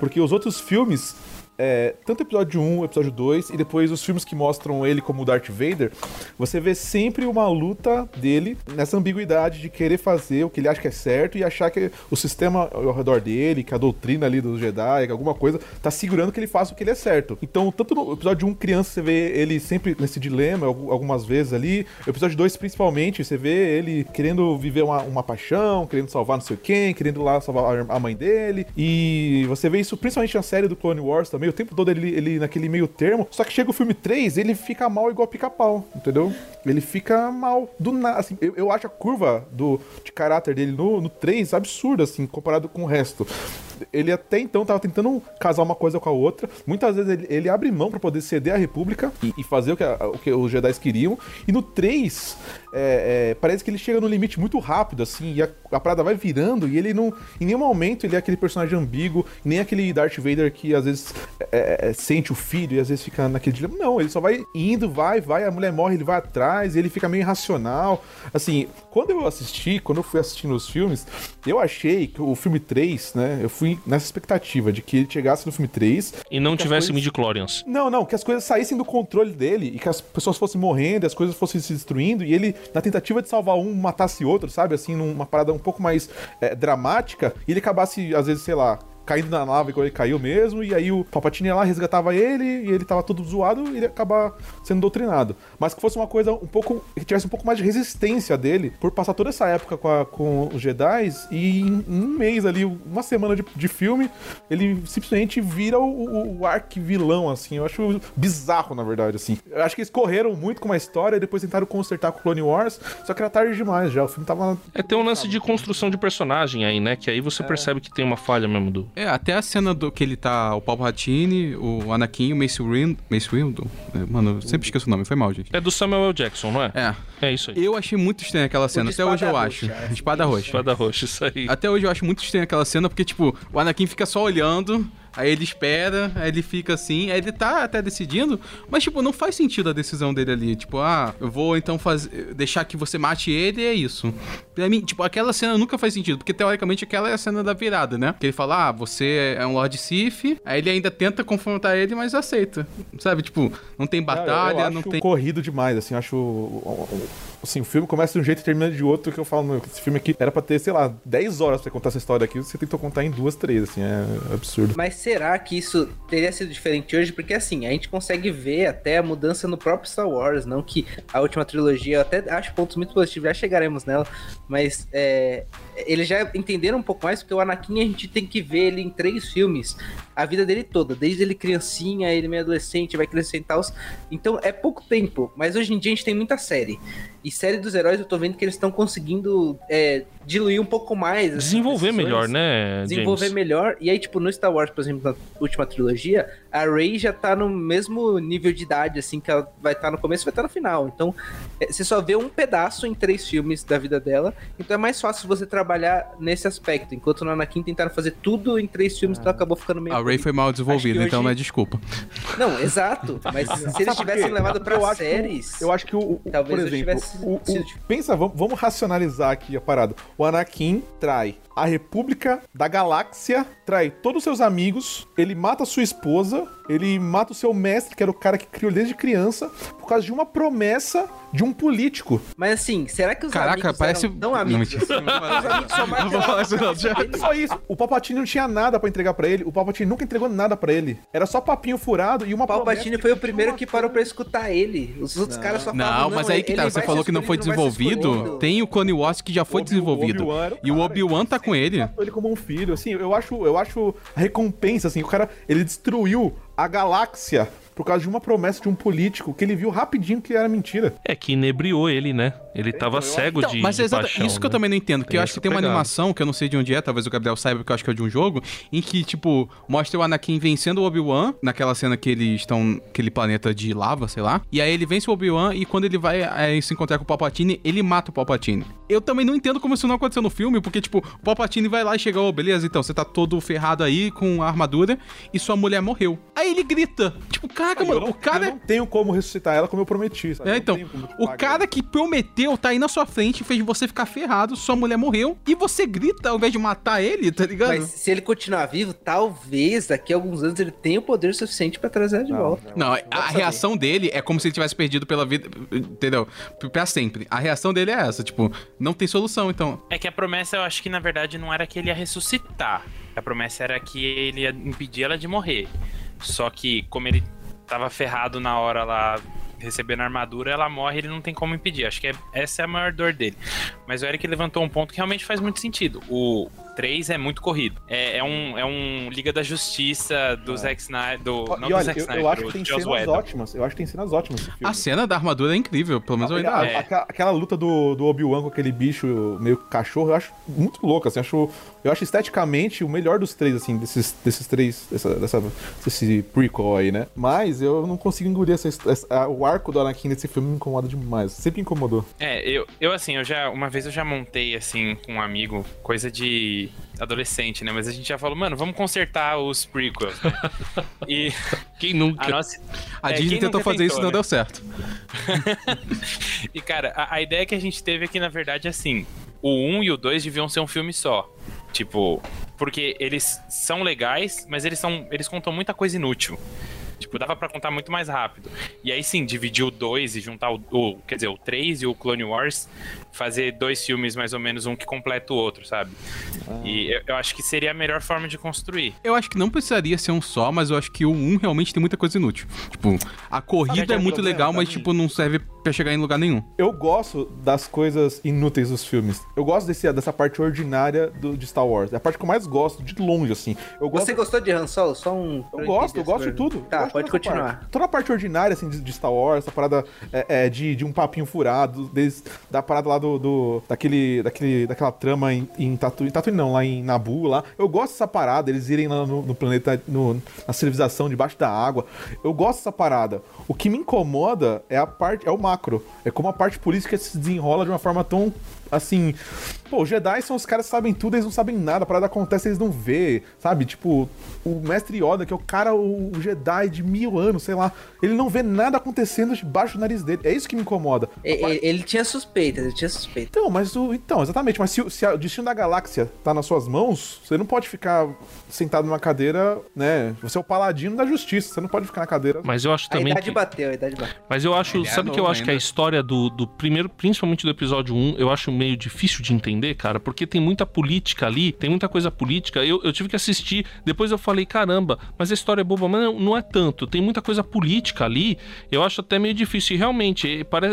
Porque os outros filmes é, tanto episódio 1, episódio 2 e depois os filmes que mostram ele como Darth Vader, você vê sempre uma luta dele nessa ambiguidade de querer fazer o que ele acha que é certo e achar que o sistema ao redor dele, que a doutrina ali dos Jedi, que alguma coisa, tá segurando que ele faça o que ele é certo. Então, tanto no episódio 1, criança, você vê ele sempre nesse dilema, algumas vezes ali. Episódio 2, principalmente, você vê ele querendo viver uma, uma paixão, querendo salvar não sei quem, querendo lá salvar a mãe dele. E você vê isso principalmente na série do Clone Wars também o tempo todo ele, ele naquele meio termo. Só que chega o filme 3, ele fica mal igual pica-pau, entendeu? Ele fica mal do nada. Assim, eu, eu acho a curva do, de caráter dele no, no 3 absurda, assim, comparado com o resto ele até então tava tentando casar uma coisa com a outra. Muitas vezes ele, ele abre mão para poder ceder a República e, e fazer o que, a, o que, os Jedi queriam. E no 3, é, é, parece que ele chega no limite muito rápido, assim, e a, a parada vai virando, e ele não. Em nenhum momento ele é aquele personagem ambíguo, nem aquele Darth Vader que às vezes é, é, é sente o filho e às vezes fica naquele dilema. Não, ele só vai indo, vai, vai, a mulher morre, ele vai atrás, ele fica meio irracional. Assim, quando eu assisti, quando eu fui assistindo os filmes, eu achei que o filme 3, né? Eu fui nessa expectativa de que ele chegasse no filme 3. E não tivesse coisas... midi-chlorians. Não, não, que as coisas saíssem do controle dele e que as pessoas fossem morrendo, as coisas fossem se destruindo e ele, na tentativa de salvar um, matasse outro, sabe? Assim, numa parada um pouco mais é, dramática, e ele acabasse, às vezes, sei lá, caindo na nave quando ele caiu mesmo, e aí o Palpatine ia lá, resgatava ele, e ele tava todo zoado, e ele ia acabar sendo doutrinado. Mas que fosse uma coisa um pouco. que tivesse um pouco mais de resistência dele, por passar toda essa época com, a, com os Jedi, e em, um mês ali, uma semana de, de filme, ele simplesmente vira o, o, o arquivilão, assim. Eu acho bizarro, na verdade, assim. Eu acho que eles correram muito com uma história e depois tentaram consertar com Clone Wars, só que era tarde demais já. O filme tava. É, tem um lance de construção de personagem aí, né? Que aí você é. percebe que tem uma falha mesmo do. É, até a cena do que ele tá o Palpatine, o Anakin, o Mace Windu. Mace Windu? É, mano, eu sempre esqueço o nome, foi mal, gente. É do Samuel L. Jackson, não é? É. É isso aí. Eu achei muito estranha aquela cena, até hoje eu roxa, acho. É. Espada roxa. Espada roxa, isso aí. Até hoje eu acho muito estranha aquela cena, porque, tipo, o Anakin fica só olhando. Aí ele espera, aí ele fica assim, aí ele tá até decidindo, mas tipo, não faz sentido a decisão dele ali. Tipo, ah, eu vou então fazer, deixar que você mate ele e é isso. Pra mim, tipo, aquela cena nunca faz sentido, porque teoricamente aquela é a cena da virada, né? Que ele fala, ah, você é um Lord Sith, aí ele ainda tenta confrontar ele, mas aceita. Sabe, tipo, não tem batalha, eu, eu não tem. corrido demais, assim, acho assim, o filme começa de um jeito e termina de outro, que eu falo, meu, esse filme aqui era pra ter, sei lá, 10 horas pra contar essa história aqui, você tentou contar em duas, três, assim, é absurdo. Mas será que isso teria sido diferente hoje? Porque, assim, a gente consegue ver até a mudança no próprio Star Wars, não que a última trilogia, eu até acho pontos muito positivos, já chegaremos nela, mas é, eles já entenderam um pouco mais, porque o Anakin a gente tem que ver ele em três filmes, a vida dele toda, desde ele criancinha, ele meio adolescente, vai crescendo e tal. Então é pouco tempo, mas hoje em dia a gente tem muita série. E série dos heróis, eu tô vendo que eles estão conseguindo é, diluir um pouco mais. as Desenvolver melhor, né, Desenvolver James? melhor. E aí, tipo, no Star Wars, por exemplo, na última trilogia, a Rey já tá no mesmo nível de idade, assim, que ela vai estar no começo e vai estar no final. Então, é, você só vê um pedaço em três filmes da vida dela. Então é mais fácil você trabalhar nesse aspecto. Enquanto no Anakin tentaram fazer tudo em três filmes, então acabou ficando meio. A Ray foi mal que então hoje- não é desculpa. Não, exato. Mas se eles tivessem levado pra Eu acho que o- séries. Eu acho que o, o- Talvez por eu exemplo, tivesse o- o- pensa, vamos, vamos racionalizar aqui a parada. O Anakin trai a República da Galáxia, trai todos os seus amigos, ele mata sua esposa, ele mata o seu mestre, que era o cara que criou desde criança, por causa de uma promessa de um político. Mas assim, será que os Caraca, amigos parece- eram tão Não, amigos mentira. assim? Os amigos só Não vou falar isso não, já. Não só isso, o Palpatine não tinha nada pra entregar pra ele, o Palpatine nunca entregou nada pra ele. Era só papinho furado e uma O Palpatine foi o primeiro que parou pra escutar ele. Os outros caras só falavam, Não, mas aí que tá, você falou que não foi desenvolvido. Tem o Clone Wars que já foi desenvolvido. E o Obi-Wan tá com ele. tratou ele como um filho, assim, eu acho, eu acho a recompensa, assim, o cara, ele destruiu a galáxia por causa de uma promessa de um político que ele viu rapidinho que era mentira. É que inebriou ele, né? Ele tava cego Então, de, mas de é exata- paixão, isso que eu né? também não entendo, porque Tem eu acho que tem uma animação, que eu não sei de onde é, talvez o Gabriel saiba, porque eu acho que é de um jogo, em que, tipo, mostra o Anakin vencendo o Obi-Wan, naquela cena que eles estão naquele planeta de lava, sei lá, e aí ele vence o Obi-Wan e quando ele vai é, se encontrar com o Palpatine, ele mata o Palpatine. Eu também não entendo como isso não aconteceu no filme, porque, tipo, o Palpatine vai lá e chega, ô, beleza, então, você tá todo ferrado aí com a armadura e sua mulher morreu. Aí ele grita, tipo, caraca, mano, não, o cara... eu não tenho como ressuscitar ela como eu prometi, sabe? É, então, o cara que prometeu tá aí na sua frente, fez você ficar ferrado, sua mulher morreu, e você grita ao invés de matar ele, tá ligado? Mas se ele continuar vivo, talvez daqui a alguns anos ele tenha o poder suficiente pra trazer ela de volta. Não, a reação dele é como se ele tivesse perdido pela vida, entendeu? Pra sempre. A reação dele é essa, tipo, não tem solução, então. É que a promessa eu acho que na verdade não era que ele ia ressuscitar. A promessa era que ele ia impedir ela de morrer. Só que como ele tava ferrado na hora lá recebendo a armadura, ela morre, ele não tem como impedir. Acho que é- essa é a maior dor dele. Mas o Eric levantou um ponto que realmente faz muito sentido. O 3 é muito corrido. É, é um, é um Liga da Justiça do Zack Snyder. Do, não e do olha, Zack eu, Snyder, eu acho do que tem Joss cenas Whedon. ótimas. Eu acho que tem cenas ótimas. A cena da armadura é incrível, pelo menos eu ainda A- acho. a- aquela, aquela luta do, do Obi-Wan com aquele bicho meio cachorro, eu acho muito louco, assim, acho, eu acho esteticamente o melhor dos três, assim, desses, desses três, dessa, dessa, desse prequel aí, né? Mas eu não consigo engolir essa, essa- o arco do Anakin nesse filme me incomoda demais, sempre incomodou. É, eu, eu assim, eu já. Uma vez eu já montei assim com um amigo, coisa de adolescente, né? Mas a gente já falou, mano, vamos consertar os prequels. né? e Quem nunca? a nossa. A é, Disney tentou fazer isso e não né? deu certo. E, cara, a, a ideia que a gente teve é que, na verdade, assim, o 1 e o 2 deviam ser um filme só. Tipo, porque eles são legais, mas eles são. Eles contam muita coisa inútil. Tipo, dava pra contar muito mais rápido. E aí sim, dividir o 2 e juntar o, o. Quer dizer, o 3 e o Clone Wars, fazer dois filmes mais ou menos, um que completa o outro, sabe? E eu, eu acho que seria a melhor forma de construir. Eu acho que não precisaria ser um só, mas eu acho que o 1 realmente tem muita coisa inútil. Tipo, a corrida é é muito problema legal, mas, tipo, não serve pra chegar em lugar nenhum. Eu gosto das coisas inúteis dos filmes. Eu gosto desse, dessa parte ordinária do, de Star Wars. É a parte que eu mais gosto, de longe, assim. Eu gosto Você gostou de Han Solo? Só um. Eu gosto, eu gosto de tudo. Tá, Pode continuar. parte. Toda a parte ordinária, assim, de, de Star Wars, essa parada é, é, de, de um papinho furado, desde, da parada lá do, do- daquele, daquele, daquela trama em, em Tatooine, Tatooine não, lá em Nabu, lá. Eu gosto dessa parada, eles irem lá no, no planeta, no- na civilização debaixo da água. Eu gosto dessa parada. O que me incomoda é a parte, é o macro. É como a parte política se desenrola de uma forma tão, assim... Pô, os Jedi são os caras que sabem tudo, eles não sabem nada. A parada acontece, eles não vê, sabe? Tipo, o mestre Yoda, que é o cara, o, o Jedi de mil anos, sei lá, ele não vê nada acontecendo debaixo do nariz dele. É isso que me incomoda. E- e- Ele, tinha suspeitas, ele tinha suspeitas. Então, mas o. Então, exatamente. Mas se, o- se a- o destino da galáxia tá nas suas mãos, você não pode ficar sentado numa cadeira, né? Você é o paladino da justiça. Você não pode ficar na cadeira. Mas eu acho A também. idade que- bateu, a idade bateu. Mas eu acho, Ele é sabe que eu novo acho que a ainda. história do, do primeiro, principalmente do episódio 1, eu acho meio difícil de entender, cara, porque tem muita política ali, tem muita coisa política. Eu, eu tive que assistir, depois eu falei, caramba, mas a história é boba, mas não, não é tanto. Tem muita coisa política ali, eu acho até meio difícil. E realmente,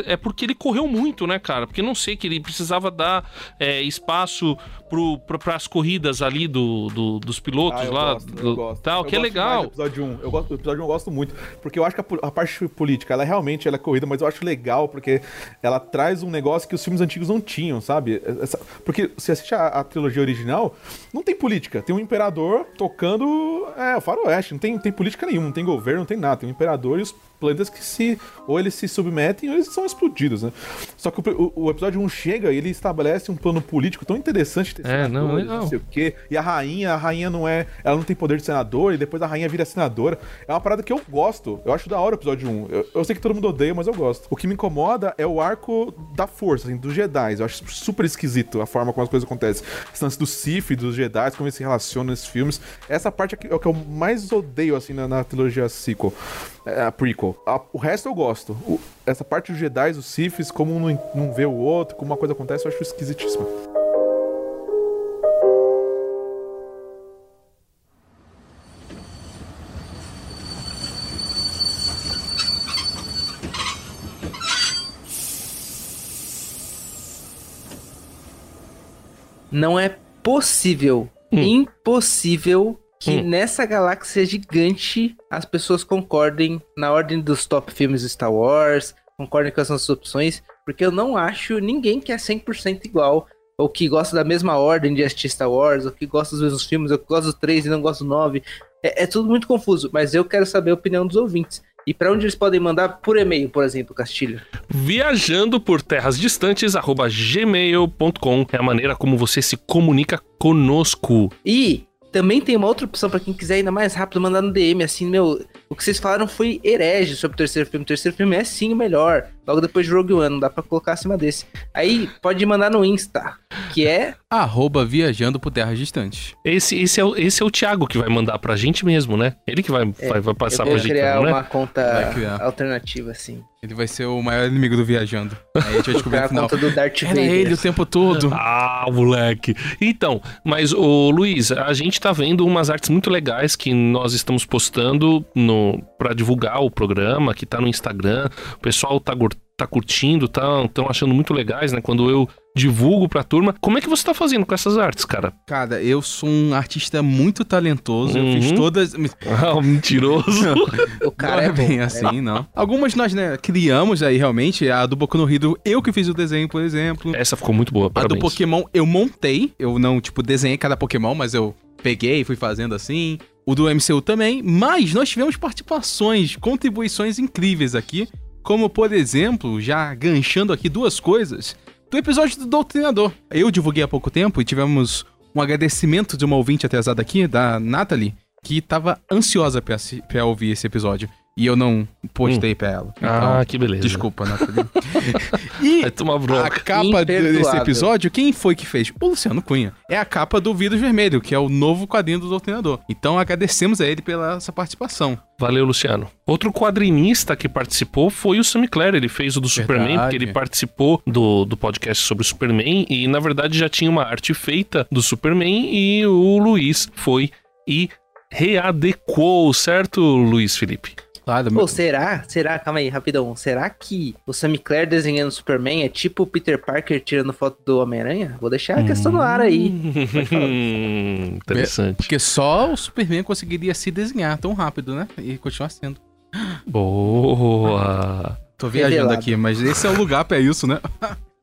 é, é porque ele correu muito, né, cara? Porque não sei que ele precisava dar é, espaço para as corridas ali do, do- dos pilotos Ah, lá, gosto, do- tal, Eu que é legal. episódio 1. Eu gosto, do episódio 1 eu gosto muito. Porque eu acho que a, a parte política, ela realmente ela é corrida, mas eu acho legal porque ela traz um negócio que os filmes antigos não tinham, sabe? Essa- porque se assiste a, a trilogia original, não tem política. Tem um imperador tocando. É, o faroeste. Não tem, não tem política nenhuma, não tem governo, não tem nada. Tem um imperador e os planetas que se. Ou eles se submetem ou eles são explodidos, né? Só que o, o- episódio 1 chega e ele estabelece um plano político tão interessante. ter É, não, senadores, legal. sei o quê. E a rainha, a rainha não é. Ela não tem poder de senador, e depois a rainha vira senadora. É uma parada que eu gosto. Eu acho da hora o episódio 1. Eu, eu sei que todo mundo odeia, mas eu gosto. O que me incomoda é o arco da força, assim, dos Jedi. Eu acho super esquisito a forma como as coisas acontecem. Esse do Sith, dos Jedi, como eles se relacionam nesses filmes. Essa parte é, é o que eu mais odeio, assim, na, na trilogia sequel. É, a prequel. A- o resto eu gosto. O- essa parte dos Jedi, os Siths, como um não, não vê o outro, como uma coisa acontece, eu acho esquisitíssima. Não é possível, Hum. impossível que Hum. nessa galáxia gigante as pessoas concordem na ordem dos top filmes do Star Wars, concordem com as nossas opções, porque eu não acho ninguém que é 100% igual, ou que gosta da mesma ordem de assistir Star Wars, ou que gosta dos mesmos filmes, ou que gosta do 3 e não gosta do 9. É, é tudo muito confuso, mas eu quero saber a opinião dos ouvintes. E pra onde eles podem mandar? Por e-mail, por exemplo, Castilho. Viajando por terras distantes, arroba gmail.com é a maneira como você se comunica conosco. E também tem uma outra opção pra quem quiser ainda mais rápido, mandar no DM, assim, meu, o que vocês falaram foi herege sobre o terceiro filme. O terceiro filme é sim o melhor. Logo depois de Rogue One, não dá pra colocar acima desse. Aí pode mandar no Insta, que é Arroba viajando por terras distantes. Esse, esse, é, o- esse é o Thiago que vai mandar pra gente mesmo, né? Ele que vai, vai, vai passar eu vou pra gente, criar né? uma conta Vai criar. alternativa, assim. Ele vai ser o maior inimigo do viajando. Aí a gente vai descobrir no a final. conta do Darth Era Vader. ele o tempo todo. Ah, moleque. Então, mas o Luiz, a gente tá vendo umas artes muito legais que nós estamos postando no para divulgar o programa, que tá no Instagram. O pessoal tá, tá curtindo, tá tão achando muito legais, né? Quando eu divulgo pra turma. Como é que você tá fazendo com essas artes, cara? Cara, eu sou um artista muito talentoso. Eu fiz Uhum. todas. Ah, mentiroso. O cara é, não bom. bem né? assim, não. Algumas nós, né, criamos aí realmente. A do Boku no Hero, eu que fiz o desenho, por exemplo. Essa ficou muito boa, A do parabéns. Pokémon eu montei. Eu não, tipo, desenhei cada Pokémon, mas eu peguei e fui fazendo assim. O do MCU também. Mas nós tivemos participações, contribuições incríveis aqui. Como, por exemplo, já ganchando aqui duas coisas. Do episódio do Doutrinador. Eu divulguei há pouco tempo e tivemos um agradecimento de uma ouvinte atrasada aqui, da Natalie, que tava ansiosa pra ouvir esse episódio. E eu não postei pra ela. Ah, Então, que beleza. Desculpa, Natalie. e a capa desse episódio, quem foi que fez? O Luciano Cunha. É a capa do Vírus Vermelho, que é o novo quadrinho do Doutrinador. Então agradecemos a ele pela essa participação. Valeu, Luciano. Outro quadrinista que participou foi o Sam Clare. Ele fez o do Superman, Verdade. porque ele participou do, do podcast sobre o Superman e, na verdade, já tinha uma arte feita do Superman e o Luiz foi e readequou, certo, Luiz Felipe? Claro, Pô, será? Será? Calma aí, rapidão. Será que o Sam Clare desenhando Superman é tipo o Peter Parker tirando foto do Homem-Aranha? Vou deixar a questão no ar aí. Hum, interessante. porque só o Superman conseguiria se desenhar tão rápido, né? E continuar sendo. Boa. Tô viajando Revelado. aqui, mas esse é o lugar pra isso, né?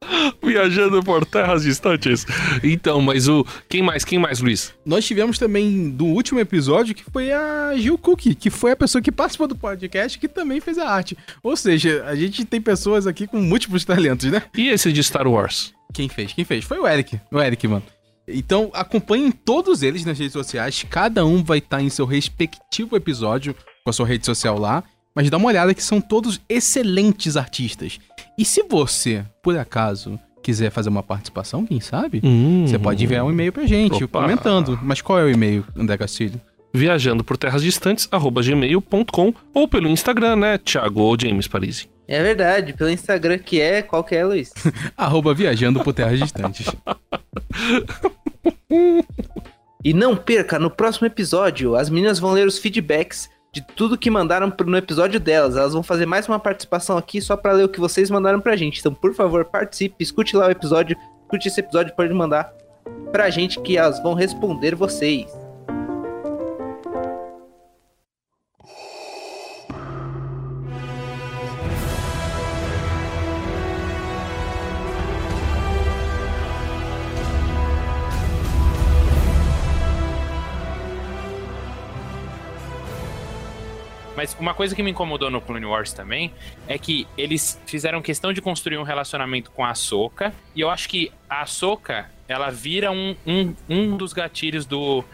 Viajando por terras distantes. Então, mas o. Quem mais? Quem mais, Luiz? Nós tivemos também do último episódio que foi a Gil Cook, que foi a pessoa que participou do podcast que também fez a arte. Ou seja, a gente tem pessoas aqui com múltiplos talentos, né? E esse de Star Wars? Quem fez? Quem fez? Foi o Eric. O Eric, mano. Então, acompanhem todos eles nas redes sociais. Cada um vai estar em seu respectivo episódio com a sua rede social lá. Mas dá uma olhada que são todos excelentes artistas. E se você, por acaso, quiser fazer uma participação, quem sabe? Hum. Você pode enviar um e-mail pra gente, Opa. comentando. Mas qual é o e-mail, André Castilho? viajando por terras distantes, arroba gmail.com ou pelo Instagram, né, Thiago ou James Parisi. É verdade, pelo Instagram que é, qual que é, Luiz? Arroba viajando por terras distantes. E não perca, no próximo episódio, as meninas vão ler os feedbacks de tudo que mandaram no episódio delas. Elas vão fazer mais uma participação aqui só pra ler o que vocês mandaram pra gente. Então, por favor, participe, escute lá o episódio, escute esse episódio, pode mandar pra gente que elas vão responder vocês. Mas uma coisa que me incomodou no Clone Wars também é que eles fizeram questão de construir um relacionamento com a Ahsoka. E eu acho que a Ahsoka, ela vira um, um, um dos gatilhos do,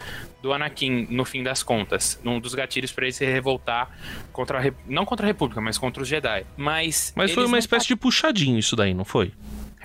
do Anakin, no fim das contas. Um dos gatilhos pra ele se revoltar contra a... Não contra a República, mas contra os Jedi. Mas... Mas foi uma espécie de puxadinho isso daí, não foi?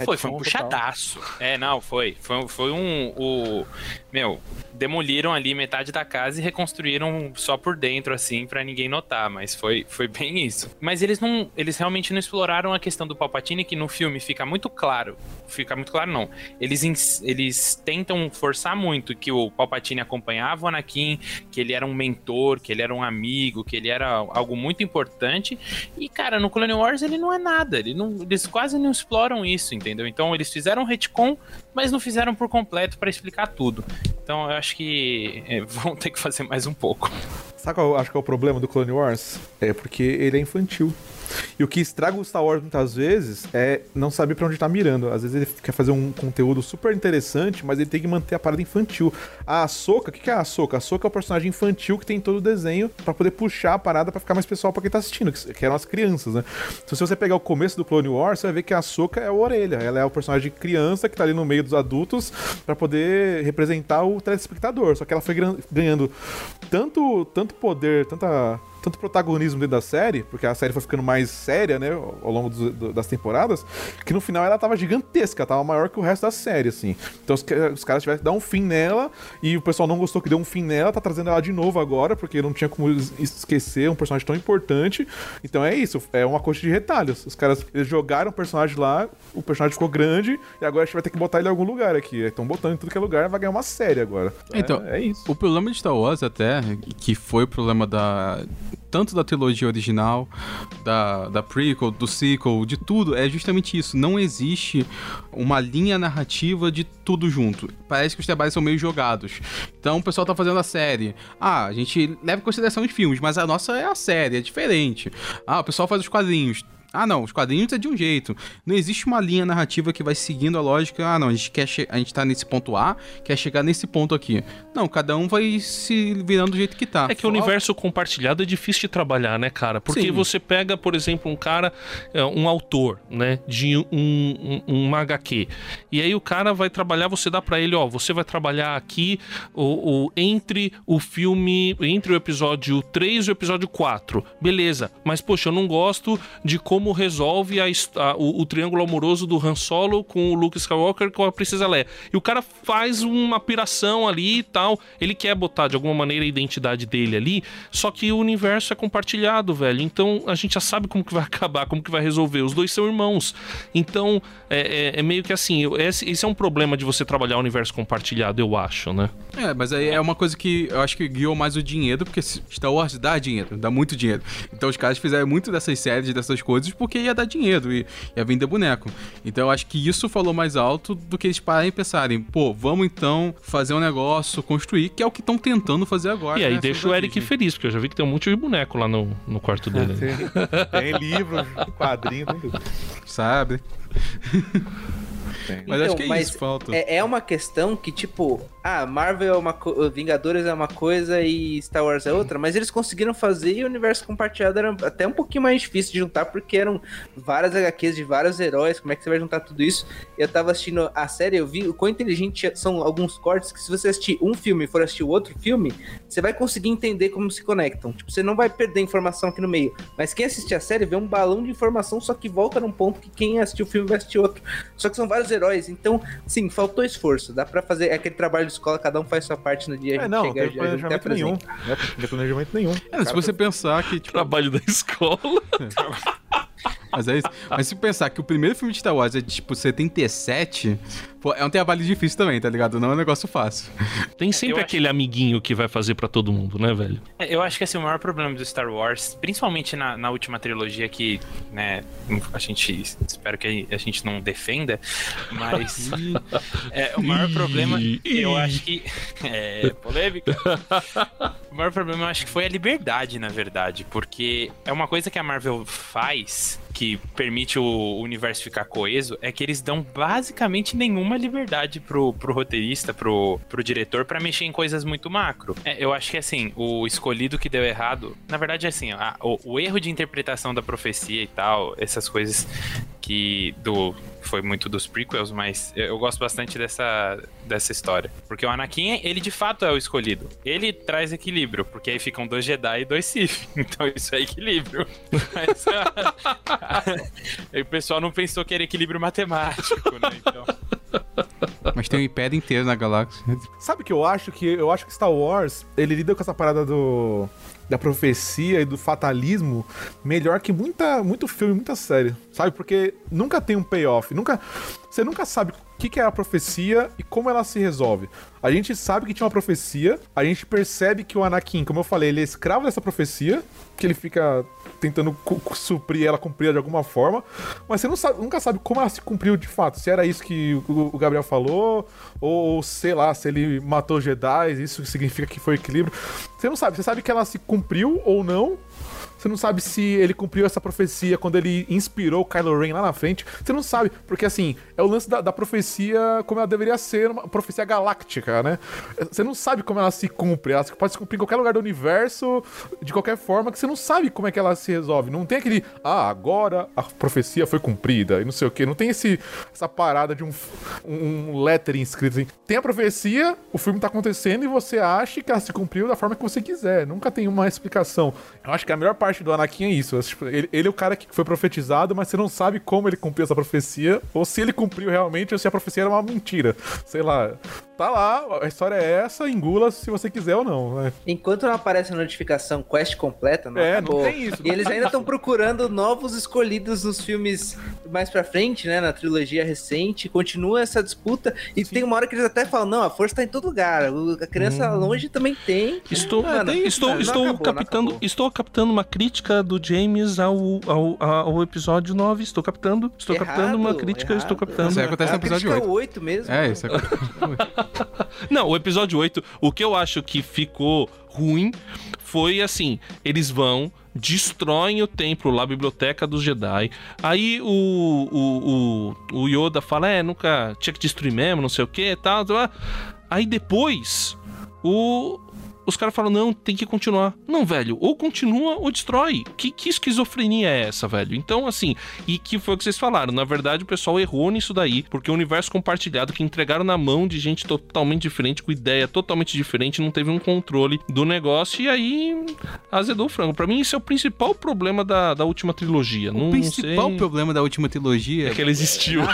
Foi, foi um puxadaço. É, não, foi. Foi, foi um. O, meu, demoliram ali metade da casa e reconstruíram só por dentro, assim, pra ninguém notar. Mas foi, foi bem isso. Mas eles não. Eles realmente não exploraram a questão do Palpatine, que no filme fica muito claro. Fica muito claro, não. Eles, eles tentam forçar muito que o Palpatine acompanhava o Anakin, que ele era um mentor, que ele era um amigo, que ele era algo muito importante. E, cara, no Clone Wars ele não é nada. Ele não, eles quase não exploram isso, entendeu? Então eles fizeram um retcon, mas não fizeram por completo pra explicar tudo. Então eu acho que é, vão ter que fazer mais um pouco. Sabe qual eu acho que é o problema do Clone Wars? É porque ele é infantil. E o que estraga o Star Wars muitas vezes é não saber pra onde tá mirando. Às vezes ele quer fazer um conteúdo super interessante, mas ele tem que manter a parada infantil. A Ahsoka, o que, que é a Ahsoka? A Ahsoka é o personagem infantil que tem todo o desenho pra poder puxar a parada pra ficar mais pessoal pra quem tá assistindo, que, eram as crianças, né? Então se você pegar o começo do Clone Wars, você vai ver que a Ahsoka é a orelha. Ela é o personagem criança que tá ali no meio dos adultos pra poder representar o telespectador. Só que ela foi ganhando tanto, tanto poder, tanta tanto protagonismo dentro da série, porque a série foi ficando mais séria, né, ao longo dos- do- das temporadas, que no final ela tava gigantesca, tava maior que o resto da série, assim. Então os, os caras tiveram que dar um fim nela, e o pessoal não gostou que deu um fim nela, tá trazendo ela de novo agora, porque não tinha como es- esquecer um personagem tão importante. Então é isso, é uma coxa de retalhos. Os caras eles jogaram o personagem lá, o personagem ficou grande, e agora a gente vai ter que botar ele em algum lugar aqui. Estão botando em tudo que é lugar, vai ganhar uma série agora. Então, é, é isso. O problema de Star Wars até, que foi o problema da tanto da trilogia original, da, da prequel, do sequel, de tudo, é justamente isso. Não existe uma linha narrativa de tudo junto. Parece que os trabalhos são meio jogados. Então o pessoal tá fazendo a série. Ah, a gente leva em consideração os filmes, mas a nossa é a série, é diferente. Ah, o pessoal faz os quadrinhos. Ah, não, os quadrinhos é de um jeito. Não existe uma linha narrativa que vai seguindo a lógica. Ah, não, a gente quer a gente tá nesse ponto A, quer chegar nesse ponto aqui. Não, cada um vai se virando do jeito que tá. É que o universo compartilhado é difícil de trabalhar, né, cara? Porque Sim. você pega, por exemplo, um cara, é, um autor, né, de um, um, um HQ. E aí o cara vai trabalhar, você dá pra ele, ó, você vai trabalhar aqui o, o- entre o filme, entre o episódio 3 e o episódio 4. Beleza, mas poxa, eu não gosto de como resolve a a- o, o triângulo amoroso do Han Solo com o Luke Skywalker com a Princesa Leia. E o cara faz uma piração ali e tal. Ele quer botar de alguma maneira a identidade dele ali, só que o universo é compartilhado, velho. Então a gente já sabe como que vai acabar, como que vai resolver. Os dois são irmãos. Então é, é- é meio que assim, esse, esse é um problema de você trabalhar o universo compartilhado, eu acho, né? É, mas aí é uma coisa que eu acho que guiou mais o dinheiro, porque Star Wars dá dinheiro, dá muito dinheiro. Então os caras fizeram muito dessas séries, dessas coisas, porque ia dar dinheiro e ia vender boneco. Então eu acho que isso falou mais alto do que eles pararem e pensarem, pô, vamos então fazer um negócio, construir, que é o que estão tentando fazer agora. e aí né, deixa o Eric Disney. feliz, porque eu já vi que tem um monte de boneco lá no, no quarto dele. Tem, livro, quadrinho, tem tudo. Sabe? Mas acho que é isso, falta. É, é uma questão que, tipo, ah, Marvel é uma coisa, Vingadores é uma coisa e Star Wars é outra, mas eles conseguiram fazer e o universo compartilhado era até um pouquinho mais difícil de juntar, porque eram várias HQs de vários heróis, como é que você vai juntar tudo isso? Eu tava assistindo a série, eu vi o quão inteligente são alguns cortes que se você assistir um filme e for assistir o outro filme, você vai conseguir entender como se conectam. Tipo, você não vai perder informação aqui no meio, mas quem assistir a série vê um balão de informação, só que volta num ponto que quem assistiu o filme vai assistir outro. Só que são vários heróis, então, sim, faltou esforço. Dá pra fazer aquele trabalho escola, cada um faz sua parte no dia. a É, gente não, não tem planejamento até nenhum. Né? Não tem planejamento nenhum. É, se você pensar que, tipo, Trabalho da escola. Mas é isso. Mas se pensar que o primeiro filme de Star Wars é tipo 77, pô, é um trabalho difícil também, tá ligado? Não é um negócio fácil. Tem sempre Eu aquele amiguinho que vai fazer pra todo mundo, né, velho? É, Eu acho que assim, o maior problema do Star Wars, principalmente na, na última trilogia que, né, a gente espero que a gente não defenda, mas é, o maior problema, eu acho que é polêmica. O maior problema eu acho que foi a liberdade, na verdade, porque é uma coisa que a Marvel faz que permite o universo ficar coeso é que eles dão basicamente nenhuma liberdade pro, pro roteirista, pro, pro diretor, pra mexer em coisas muito macro. É, eu acho que assim, o escolhido que deu errado, na verdade, assim, a- o, o erro de interpretação da profecia e tal, essas coisas que do foi muito dos prequels, mas eu gosto bastante dessa, dessa história. Porque o Anakin, ele de fato é o escolhido. Ele traz equilíbrio, porque aí ficam dois Jedi e dois Sith. Então isso é equilíbrio. Mas o pessoal não pensou que era equilíbrio matemático, né? Então, Mas tem um império inteiro na galáxia. Sabe o que eu acho? Que eu acho que Star Wars, ele lida com essa parada do da profecia e do fatalismo melhor que muita muito filme, muita série, sabe? Porque nunca tem um payoff, nunca você nunca sabe o que, que é a profecia e como ela se resolve. A gente sabe que tinha uma profecia, a gente percebe que o Anakin, como eu falei, ele é escravo dessa profecia, que ele fica tentando suprir ela, cumprir de alguma forma, mas você sabe- nunca sabe como ela se cumpriu de fato. Se era isso que o, o Gabriel falou, ou sei lá, se ele matou Jedi, isso significa que foi equilíbrio. Você não sabe, você sabe que ela se cumpriu ou não. Você não sabe se ele cumpriu essa profecia quando ele inspirou o Kylo Ren lá na frente. Você não sabe, porque assim, é o lance da, da profecia como ela deveria ser, uma profecia galáctica, né? Você não sabe como ela se cumpre. Ela pode se cumprir em qualquer lugar do universo, de qualquer forma, que você não sabe como é que ela se resolve. Não tem aquele, ah, agora a profecia foi cumprida e não sei o que. Não tem esse, essa parada de um, um lettering escrito assim. Tem a profecia, o filme tá acontecendo e você acha que ela se cumpriu da forma que você quiser. Nunca tem uma explicação. Eu acho que a melhor parte do Anakin é isso. Tipo, Ele, ele é o cara que foi profetizado, mas você não sabe como ele cumpriu essa profecia, ou se ele cumpriu realmente, ou se a profecia era uma mentira. Sei lá. Tá lá, a história é essa, engula se você quiser ou não. né? Enquanto não aparece a notificação quest completa, não É, não tem isso. E eles ainda estão procurando novos escolhidos nos filmes mais pra frente, né? Na trilogia recente. Continua essa disputa. E tem uma hora que eles até falam: não, a força tá em todo lugar. A criança longe também tem. Estou, Mano, estou, não estou, acabou, não captando, acabou. estou captando uma crítica do James ao, ao, ao episódio 9. Estou captando, estou Errado, captando uma crítica, estou errado. captando. Isso acontece no episódio crítica 8. é o 8 mesmo. É, isso é. Não, o episódio 8, o que eu acho que ficou ruim foi assim: eles vão, destroem o templo lá, a biblioteca dos Jedi. Aí o, o, o, o Yoda fala: é, nunca tinha que destruir mesmo, não sei o que tal. tal. Aí depois, o. Os caras falam, não, tem que continuar. Não, velho, ou continua ou destrói. Que, que esquizofrenia é essa, velho? Então, assim, e que foi o que vocês falaram. Na verdade, o pessoal errou nisso daí, porque o universo compartilhado que entregaram na mão de gente totalmente diferente, com ideia totalmente diferente, não teve um controle do negócio e aí azedou o frango. Pra mim, isso é o principal problema da, da última trilogia. não, O principal sei... problema da última trilogia é que ela existiu.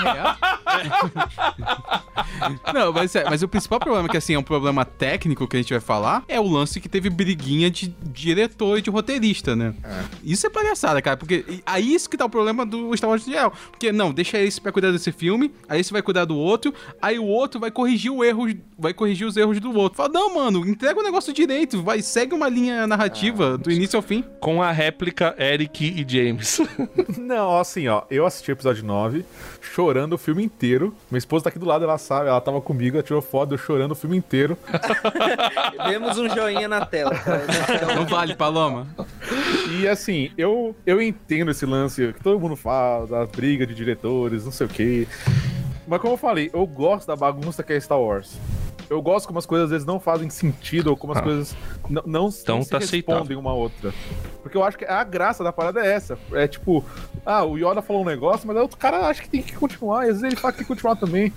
Não, mas, é, mas o principal problema, que assim, é um problema técnico que a gente vai falar, é o lance que teve briguinha de diretor e de roteirista, né? Isso é palhaçada, cara, porque aí isso que tá o problema do Star Wars geral. Porque, não, deixa esse pra cuidar desse filme, aí esse vai cuidar do outro, aí o outro vai corrigir o erro, vai corrigir os erros do outro. Fala, não, mano, entrega o negócio direito, vai, segue uma linha narrativa do início ao fim. Com a réplica Eric e James. Não, assim, ó, eu assisti o episódio 9, chorando o filme inteiro. Minha esposa tá aqui do lado, ela sabe, ela tava comigo, ela tirou foto, eu chorando o filme inteiro. Vemos um joinha na tela. cara. Não vale, Paloma. E assim, eu, eu entendo esse lance que todo mundo fala, da briga de diretores, não sei o quê. Mas como eu falei, eu gosto da bagunça que é Star Wars. Eu gosto como as coisas às vezes não fazem sentido, ou como as Ah. coisas não, não, Então se tá respondem aceitável. uma a outra. Porque eu acho que a graça da parada é essa. É tipo, ah, o Yoda falou um negócio, mas aí outro cara acha que tem que continuar, e às vezes ele fala que tem que continuar também.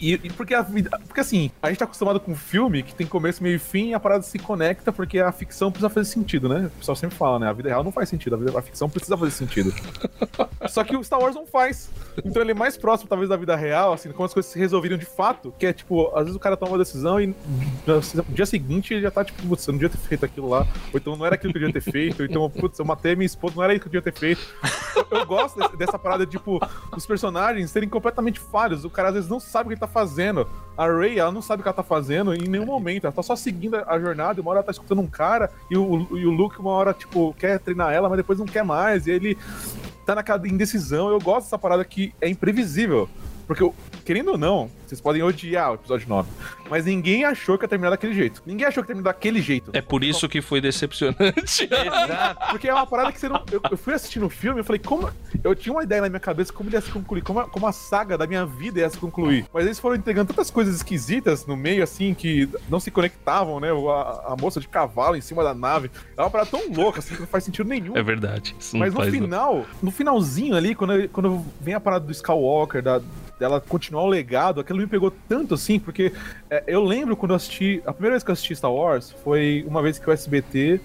E, e porque a vida. Porque assim, a gente tá acostumado com um filme que tem começo, meio e fim e a parada se conecta porque a ficção precisa fazer sentido, né? O pessoal sempre fala, né? A vida real não faz sentido, a, vida, a ficção precisa fazer sentido. Só que o Star Wars não faz. Então ele é mais próximo, talvez, da vida real, assim, como as coisas se resolveram de fato, que é tipo, às vezes o cara toma uma decisão e no dia seguinte ele já tá tipo, putz, eu não devia ter feito aquilo lá, ou então não era aquilo que eu devia ter feito, ou então, putz, eu matei minha esposa, não era isso que eu devia ter feito. Eu, gosto dessa parada, tipo, os personagens serem completamente falhos, o cara às vezes não sabe o que ele tá fazendo. A Rey, ela não sabe o que ela tá fazendo em nenhum momento, ela tá só seguindo a jornada, e uma hora ela tá escutando um cara, e o, e o Luke uma hora, tipo, quer treinar ela, mas depois não quer mais, e ele tá naquela indecisão. Eu gosto dessa parada que é imprevisível. Porque, querendo ou não, vocês podem odiar o episódio 9, mas ninguém achou que ia terminar daquele jeito. Ninguém achou que ia terminar daquele jeito. É por isso que foi decepcionante. Exato. Porque é uma parada que você não. Eu, eu fui assistindo o filme e falei, como. Eu tinha uma ideia na minha cabeça como ele ia se concluir, como a, como a saga da minha vida ia se concluir. Mas eles foram entregando tantas coisas esquisitas no meio, assim, que não se conectavam, né? A, a moça de cavalo em cima da nave. É uma parada tão louca, assim, que não faz sentido nenhum. É verdade. Isso Mas não no faz final, no finalzinho ali, quando, quando vem a parada do Skywalker, da, dela continuar o legado, aquilo me pegou tanto assim, porque é, eu lembro quando eu assisti. A primeira vez que eu assisti Star Wars foi uma vez que o SBT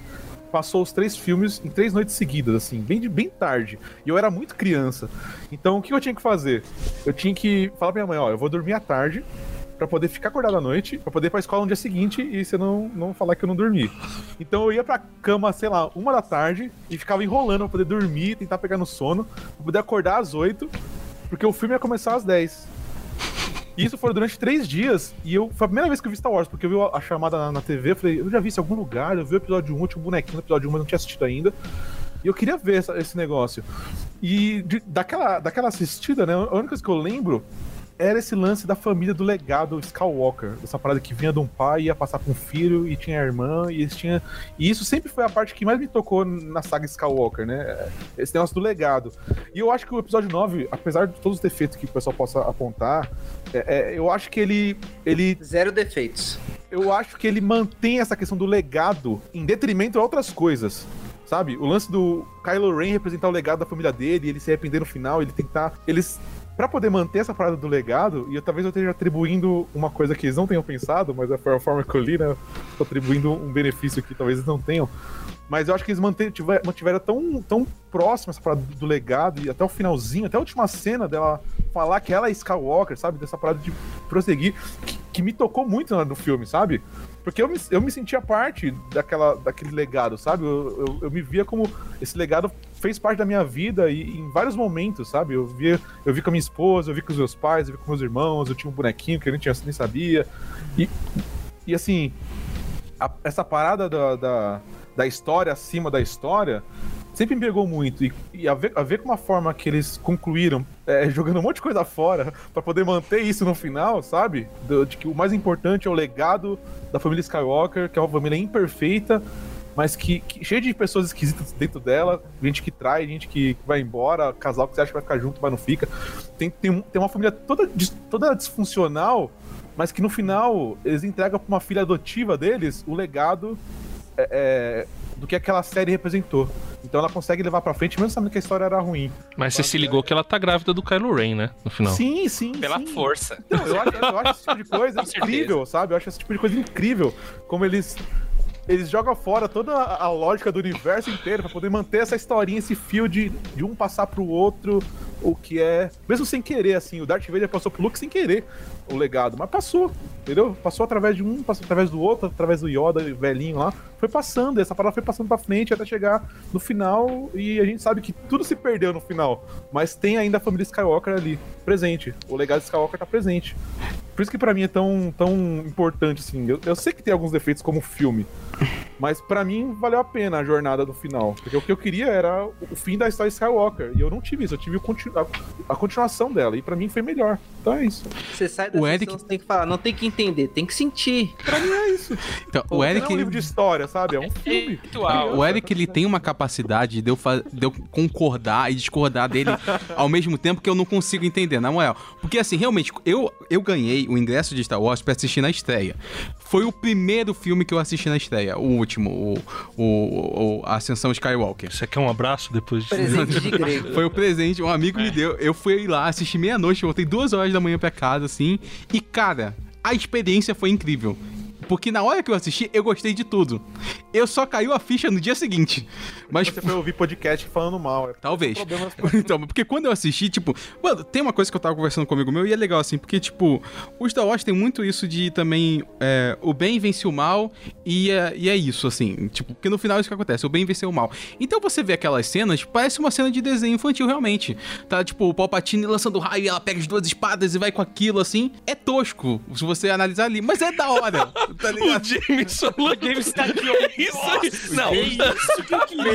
passou os três filmes em três noites seguidas, assim, bem, de, bem tarde. E eu era muito criança. Então o que eu tinha que fazer? Eu tinha que falar pra minha mãe, ó, eu vou dormir à tarde. Pra poder ficar acordado à noite, pra poder ir pra escola no dia seguinte e você não, não falar que eu não dormi. Então eu ia pra cama, sei lá, uma da tarde e ficava enrolando pra poder dormir, tentar pegar no sono, pra poder acordar às oito, porque o filme ia começar às 10. E isso foi durante três dias. E eu foi a primeira vez que eu vi Star Wars, porque eu vi a, chamada na, na TV, eu falei, eu já vi isso em algum lugar, eu vi o episódio 1, tinha um bonequinho no episódio 1, mas não tinha assistido ainda. E eu queria ver essa- esse negócio. E de- daquela, daquela assistida, né? A única coisa que eu lembro era esse lance da família do legado Skywalker. Essa parada que vinha de um pai, ia passar pra um filho, e tinha a irmã, e eles tinham. E isso sempre foi a parte que mais me tocou na saga Skywalker, né? Esse negócio do legado. E eu acho que o episódio 9, apesar de todos os defeitos que o pessoal possa apontar, é- é, eu acho que ele. ele Zero defeitos. eu acho que ele mantém essa questão do legado em detrimento a outras coisas. Sabe? O lance do Kylo Ren representar o legado da família dele, ele se arrepender no final, ele tentar. Eles. Pra poder manter essa parada do legado, e eu, talvez eu esteja atribuindo uma coisa que eles não tenham pensado, mas foi a forma que eu li, né? Tô atribuindo um benefício que talvez eles não tenham. Mas eu acho que eles mantiveram, mantiveram tão, tão próximo essa parada do legado e até o finalzinho, até a última cena dela falar que ela é Skywalker, sabe? Dessa parada de prosseguir, que, que me tocou muito no filme, sabe? Porque eu me, eu me sentia parte daquela, daquele legado, sabe? Eu, eu, eu me via como esse legado fez parte da minha vida e em vários momentos, sabe? Eu via, eu vi com a minha esposa, eu vi com os meus pais, eu vi com meus irmãos, eu tinha um bonequinho que eu nem, nem sabia. E, e assim, a- essa parada da, da, da história acima da história sempre me pegou muito. E, e a, ver, a ver com a forma que eles concluíram, é, jogando um monte de coisa fora, pra poder manter isso no final, sabe? Do- de que o mais importante é o legado da família Skywalker, que é uma família imperfeita, mas que, que cheia de pessoas esquisitas dentro dela, gente que trai, gente que vai embora, casal que você acha que vai ficar junto, mas não fica. Tem, tem, tem uma família toda, toda disfuncional, mas que no final eles entregam pra uma filha adotiva deles o legado é, é, do que aquela série representou. Então ela consegue levar pra frente, mesmo sabendo que a história era ruim. Mas você se ligou que ela tá grávida do Kylo Ren, né? No final. Sim, sim. Pela sim. força. Não, eu acho, eu acho esse tipo de coisa incrível, sabe? Eu acho esse tipo de coisa incrível. Como eles. Eles jogam fora toda a lógica do universo inteiro pra poder manter essa historinha, esse fio de, de um passar pro outro, o que é. Mesmo sem querer, assim. O Darth Vader passou pro Luke sem querer o legado, mas passou, entendeu? Passou através de um, passou através do outro, através do Yoda velhinho lá. Foi passando, essa parada foi passando pra frente até chegar no final. E a gente sabe que tudo se perdeu no final. Mas tem ainda a família Skywalker ali, presente. O legado Skywalker tá presente. Por isso que pra mim é tão, tão importante, assim. Eu, eu sei que tem alguns defeitos como filme. Mas pra mim valeu a pena a jornada do final. Porque o que eu queria era o fim da história Skywalker. E eu não tive isso, eu tive continu- a, a continuação dela. E pra mim foi melhor. Então é isso. Você sai da O Eric- você tem que falar, não tem que entender, tem que sentir. Pra mim é isso. Então, Pô, o não Eric. é um livro de história, sabe? É um filme. Ritual. O Eric, ele tem uma capacidade de eu, fa- de eu concordar e discordar dele ao mesmo tempo que eu não consigo entender, na moral. Porque, assim, realmente, eu, eu ganhei o ingresso de Star Wars pra assistir na estreia. Foi o primeiro filme que eu assisti na estreia, o último, o, o, o Ascensão Skywalker. Você quer um abraço depois disso? Presente de grego. Foi o presente, um amigo me deu. Eu fui lá, assisti meia-noite, voltei duas horas da manhã pra casa, assim. E, cara, a experiência foi incrível. Porque na hora que eu assisti, eu gostei de tudo. Eu só caiu a ficha no dia seguinte. Mas Você foi ouvir podcast falando mal. É Talvez. Então, porque quando eu assisti, tipo, mano, tem uma coisa que eu tava conversando comigo meu e é legal assim, porque, tipo, o Star Wars tem muito isso de também é, o bem vence o mal e é, e é isso, assim, tipo, porque no final é isso que acontece, o bem venceu o mal. Então você vê aquelas cenas, parece uma cena de desenho infantil realmente. Tá, tipo, o Palpatine lançando raio e ela pega as duas espadas e vai com aquilo, assim. É tosco, se você analisar ali, mas é da hora, tá O ligado? James falou. O James tá aqui, ó. Isso aí. Não, É isso que eu queria.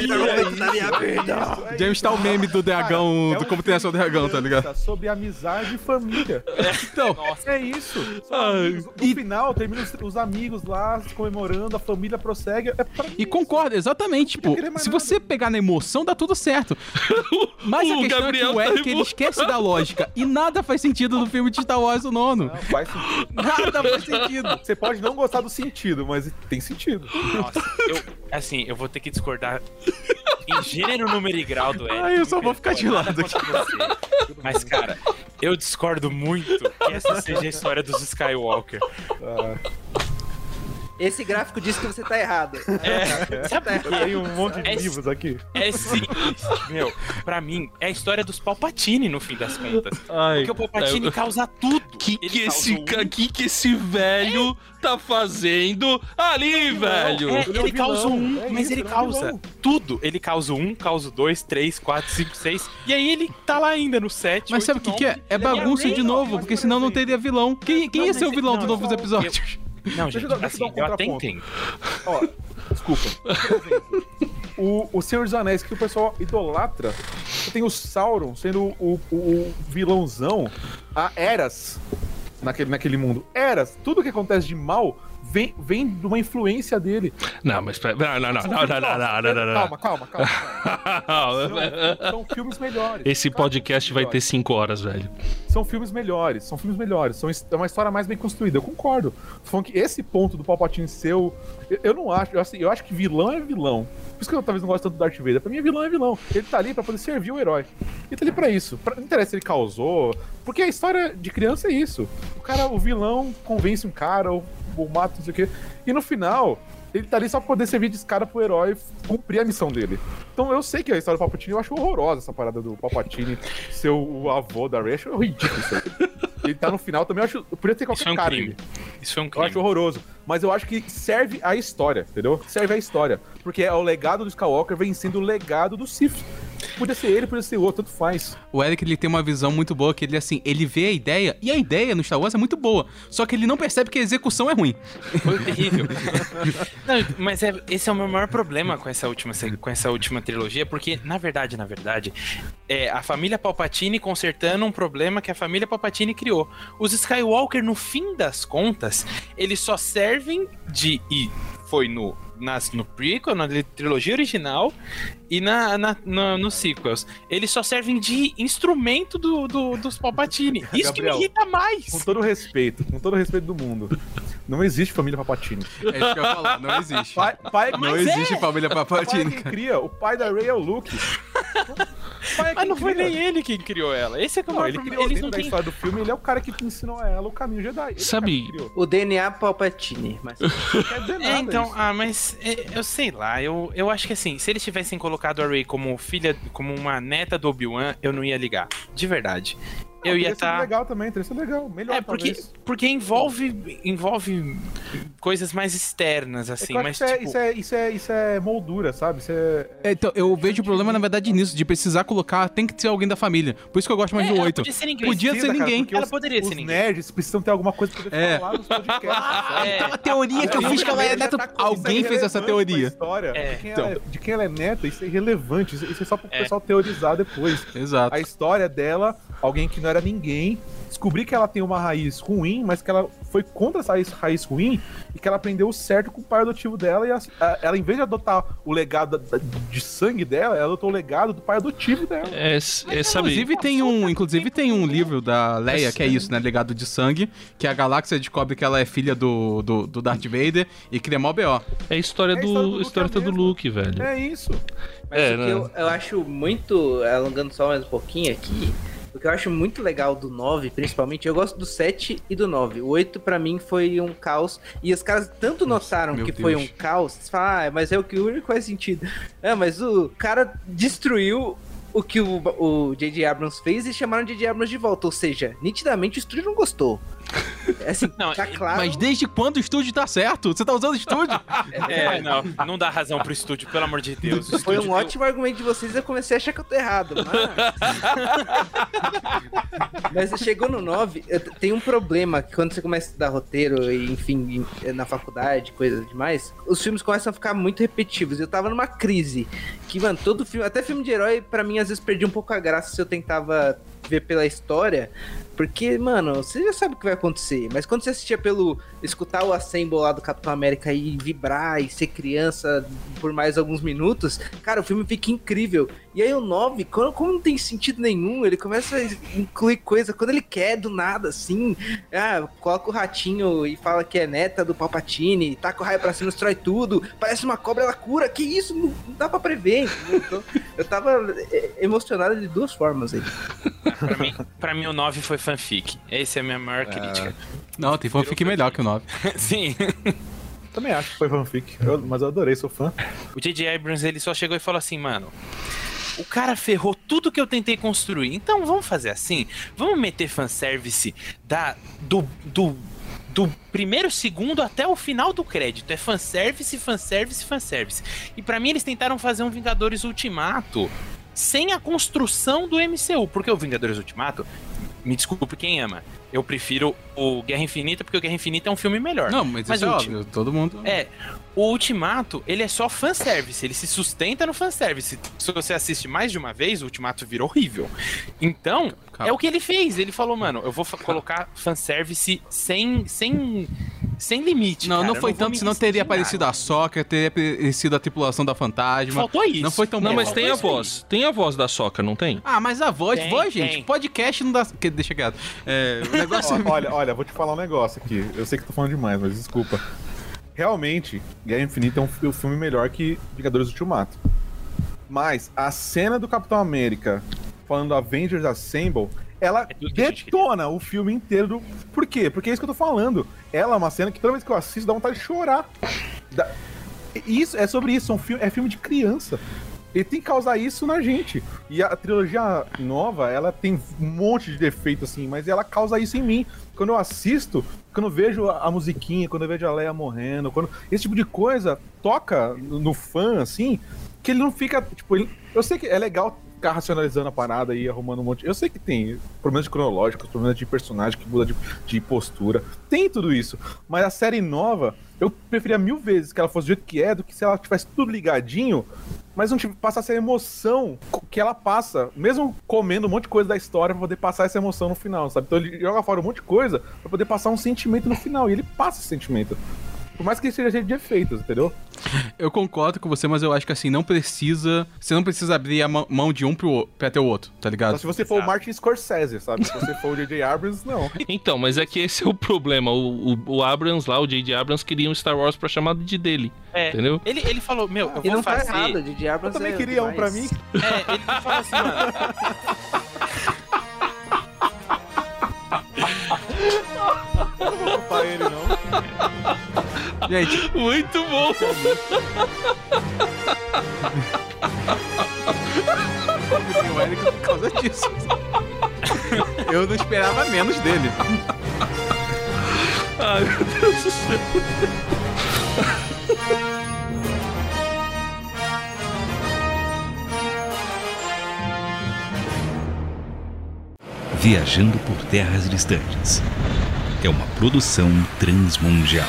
James tá o meme do dragão, É do como tem de dragão, tá ligado? Sobre amizade e família. Então, É isso. São Ai. amigos. No final, termina os, os amigos lá se comemorando, a família prossegue. É pra E concorda, exatamente. Tipo, se você pegar na emoção, dá tudo certo. Mas a O questão Gabriel é que o tá Eric, ele esquece da lógica. E nada faz sentido no filme de Star Wars, o nono. Não, faz sentido. Nada faz sentido. Você pode não gostar do sentido, mas tem sentido. Nossa, eu, assim, eu vou ter que discordar em gênero, número e grau do Eric. Ai, eu só vou ficar de lado você. Mas, cara, eu discordo muito que essa seja a história dos Skywalker. Ah, Esse gráfico diz que você tá errado. É, sabe por quê? tem um monte de É- livros aqui. É simples. Meu, pra mim, é a história dos Palpatine, no fim das contas. Ai, Porque o Palpatine eu- causa tudo. que Ele que esse, um- que que esse velho tá fazendo ali, velho? É, Ele é ele causa um, é mas isso, ele é causa vilão. tudo. Ele causa um, causa dois, três, quatro, cinco, seis. E aí ele tá lá ainda no sete. Mas sabe o que, que é? É bagunça de novo, porque senão não teria vilão. Quem, quem Não, ia ser o vilão não, dos novos Não, Deixa gente, eu dar- deixa eu assim, dar um até contraponto. entendo. Ó, desculpa. O, o Senhor dos Anéis, que o pessoal idolatra, tem o Sauron sendo o, o- o vilãozão, a Eras naquele, naquele mundo. Eras, tudo que acontece de mal vem, vem de uma influência dele. Não, mas. Não, não, não, não, não não Calma, calma, calma. São filmes melhores. Esse podcast vai ter cinco horas, velho. São filmes melhores, são filmes melhores. São, é uma história mais bem construída, eu concordo. Funk, esse ponto do Palpatine seu. Eu, eu não acho, eu, assim, eu acho que vilão é vilão. Por isso que eu talvez não gosto tanto do Darth Vader. Pra mim, vilão é vilão. Ele tá ali pra poder servir o herói. Ele tá ali pra isso. Pra, não interessa se ele causou. Porque a história de criança é isso. O cara, o vilão convence um cara, ou ou mata, não sei o quê. E no final. Ele tá ali só pra poder servir de escada pro herói cumprir a missão dele. Então eu sei que a história do Palpatine, eu acho horrorosa essa parada do Palpatine ser o, avô da Rey. Eu acho ridículo isso aí. Ele tá no final também, eu acho. Podia ter qualquer Isso é um cara. crime. Isso foi um Eu crime. acho horroroso. Mas eu acho que serve a história, entendeu? Serve a história. Porque é o legado do Skywalker vencendo o legado do Sith. Podia ser ele, podia ser outro, tanto faz. O Eric ele tem uma visão muito boa que ele assim, ele vê a ideia e a ideia no Star Wars é muito boa, só que ele não percebe que a execução é ruim. Foi terrível. Não, mas é- esse é o meu maior problema com essa última, com essa última trilogia, porque, na verdade, na verdade, é a família Palpatine consertando um problema que a família Palpatine criou. Os Skywalker, no fim das contas, eles só servem de. E foi no. Nas, no prequel, na trilogia original e na, na, na- nos sequels. Eles só servem de instrumento do, do- dos Palpatine. Isso que Gabriel, me irrita mais. Com todo o respeito, com todo o respeito do mundo. Não existe família Palpatine. É isso que eu ia falar, não existe. Pai, pai, Não pai existe família é Palpatine, quem cara. cria. O pai da Rey é o Luke. Pai é Mas não foi nem ele quem criou ela. Esse é que é o Não, maior ele problema. não da têm história do filme, ele é o cara que ensinou a ela o caminho Jedi. Ele Sabe- É. O DNA Palpatine. Mas... Não quer dizer nada É, então, isso. ah, mas é, eu sei lá, eu, eu acho que assim, se eles tivessem colocado a Rey como filha, como uma neta do Obi-Wan, eu não ia ligar. De verdade. Eu ia estar. legal também, teria sido legal. Melhor, É, porque, talvez. porque envolve, envolve coisas mais externas, É assim, acho mas isso, é, tipo. isso, é, isso, é, isso é moldura, sabe? Isso é. É, então, eu vejo o problema, na verdade, nisso, de precisar colocar, tem que ser alguém da família. Por isso que eu gosto mais É, do 8. podia ser ninguém. Podia Precisa, ser cara, ninguém. porque Ela os- poderia ser os ninguém. nerds precisam ter alguma coisa pra poder É. falar nos podcasts. sabe? É. A teoria que eu fiz que ela é neta. Alguém fez essa teoria. História, É. de, quem Então. ela é, de quem ela é neta, isso é irrelevante. Isso, é só pro É. pessoal teorizar depois. Exato. A história dela, alguém que não era ninguém, descobrir que ela tem uma raiz ruim, mas que ela foi contra essa raiz, raiz ruim e que ela aprendeu o certo com o pai adotivo dela. E a- a- ela, em vez de adotar o legado da- de sangue dela, ela adotou o legado do pai adotivo dela. É, é, sabe, Inclusive tem um, inclusive tem um livro da Leia que é isso, né, Legado de Sangue, que a galáxia descobre que ela é filha do, do, do Darth Vader e cria mó BO. é a história É a história do história do. Luke, velho. É isso. Mas É, o que né? eu, eu acho muito, alongando só mais um pouquinho aqui, O que eu acho muito legal do 9, principalmente, eu gosto do 7 e do 9. O 8 pra mim foi um caos. E os caras tanto notaram meu que Deus. foi um caos, ah, mas é o que o único faz sentido. É, mas o cara destruiu o que o o J.J. Abrams fez e chamaram o J.J. Abrams de volta. Ou seja, nitidamente o estúdio não gostou. É assim, Não, tá claro. Mas desde quando o estúdio tá certo? Você tá usando o estúdio? É, não, não dá razão pro estúdio, pelo amor de Deus. Foi um estúdio- ótimo argumento de vocês eu comecei a achar que eu tô errado, mas... mas chegou no 9, eu t- tem um problema que quando você começa a estudar roteiro e, enfim, em- na faculdade, coisa demais, os filmes começam a ficar muito repetitivos. Eu tava numa crise que, mano, todo filme, até filme de herói, pra mim, às vezes perdia um pouco a graça se eu tentava ver pela história, porque, mano, você já sabe o que vai acontecer, mas quando você assistia pelo escutar o Assemble lá do Capitão América e vibrar e ser criança por mais alguns minutos, cara, o filme fica incrível. E aí o 9, quando, como não tem sentido nenhum, ele começa a incluir coisa quando ele quer, do nada, assim. Ah, coloca o ratinho e fala que é neta do Palpatine, taca o raio pra cima, destrói tudo, parece uma cobra, ela cura, que isso? Não, não dá pra prever? Então, eu tava é, emocionado de duas formas aí. Pra mim, pra mim, o 9 foi fanfic. Essa é a minha maior crítica. Não, tem fanfic melhor que o 9. Sim. Também acho que foi fanfic, eu- mas eu adorei, sou fã. O J.J. Abrams, ele só chegou e falou assim, mano... O cara ferrou tudo que eu tentei construir. Então vamos fazer assim? Vamos meter fanservice da, do, do, do primeiro segundo até o final do crédito. É fanservice, fanservice, fanservice. E pra mim eles tentaram fazer um Vingadores Ultimato sem a construção do MCU. Porque o Vingadores Ultimato, me desculpe quem ama, eu prefiro o Guerra Infinita porque o Guerra Infinita é um filme melhor. Não, mas, Mas isso é óbvio. Todo mundo... É, o Ultimato, ele é só fanservice, ele se sustenta no fanservice. Se você assiste mais de uma vez, o Ultimato vira horrível. Então, Calma. é o que ele fez. Ele falou, mano, eu vou colocar fanservice sem, sem, sem limite. Não, cara. não foi vou tanto, senão teria aparecido nada. a Soca, teria aparecido a tripulação da fantasma. Faltou isso. Não foi tão Não, bom. mas tem a voz. Tem a voz da Soca, não tem? Ah, mas a voz, Tem, voz, gente, tem. podcast não dá. que- Deixa quieto. É, o negócio Ó, olha, olha, vou te falar um negócio aqui. Eu sei que tô falando demais, mas desculpa. Realmente, Guerra Infinita é um, um filme melhor que Vingadores Ultimato. Mas a cena do Capitão América falando Avengers Assemble, ela É detona o filme inteiro. Do... Por quê? Porque é isso que eu tô falando. Ela é uma cena que toda vez que eu assisto dá vontade de chorar. Dá- Isso, é sobre isso, é, um filme, é filme de criança. Ele tem que causar isso na gente. E a trilogia nova, ela tem um monte de defeito, assim, mas ela causa isso em mim. Quando eu assisto, quando eu vejo a, musiquinha, quando eu vejo a Leia morrendo, quando esse tipo de coisa toca no, no fã, assim, que ele não fica, tipo, ele- eu sei que é legal ficar racionalizando a parada e arrumando um monte. Eu sei que tem problemas cronológicos, problemas de personagem que muda de, de postura. Tem tudo isso. Mas a série nova, eu preferia mil vezes que ela fosse do jeito que é do que se ela tivesse tudo ligadinho, mas não passasse a emoção que ela passa, mesmo comendo um monte de coisa da história pra poder passar essa emoção no final, sabe? Então ele joga fora um monte de coisa pra poder passar um sentimento no final. E ele passa esse sentimento. Por mais que seja cheio de efeitos, entendeu? Eu concordo com você, mas eu acho que assim, não precisa. Você não precisa abrir a mão- de um pro, pra ter o outro, tá Só ligado? se você for o Martin Scorsese, sabe? Se você for o J.J. Abrams, não. Então, mas é que esse é o problema. O, o, o Abrams lá, o J.J. Abrams, queria um Star Wars pra chamar de dele. É, Entendeu? Ele, ele falou, meu, eu vou não tá fazer... errado, de Diablos Eu também é queria um pra demais. mim. É, ele falou assim, mano... Não vou culpar ele, não. Gente, Muito bom! eu o Eric por causa disso. Eu não esperava menos dele. Ai, meu Deus do céu. Viajando por terras distantes. É uma produção transmundial.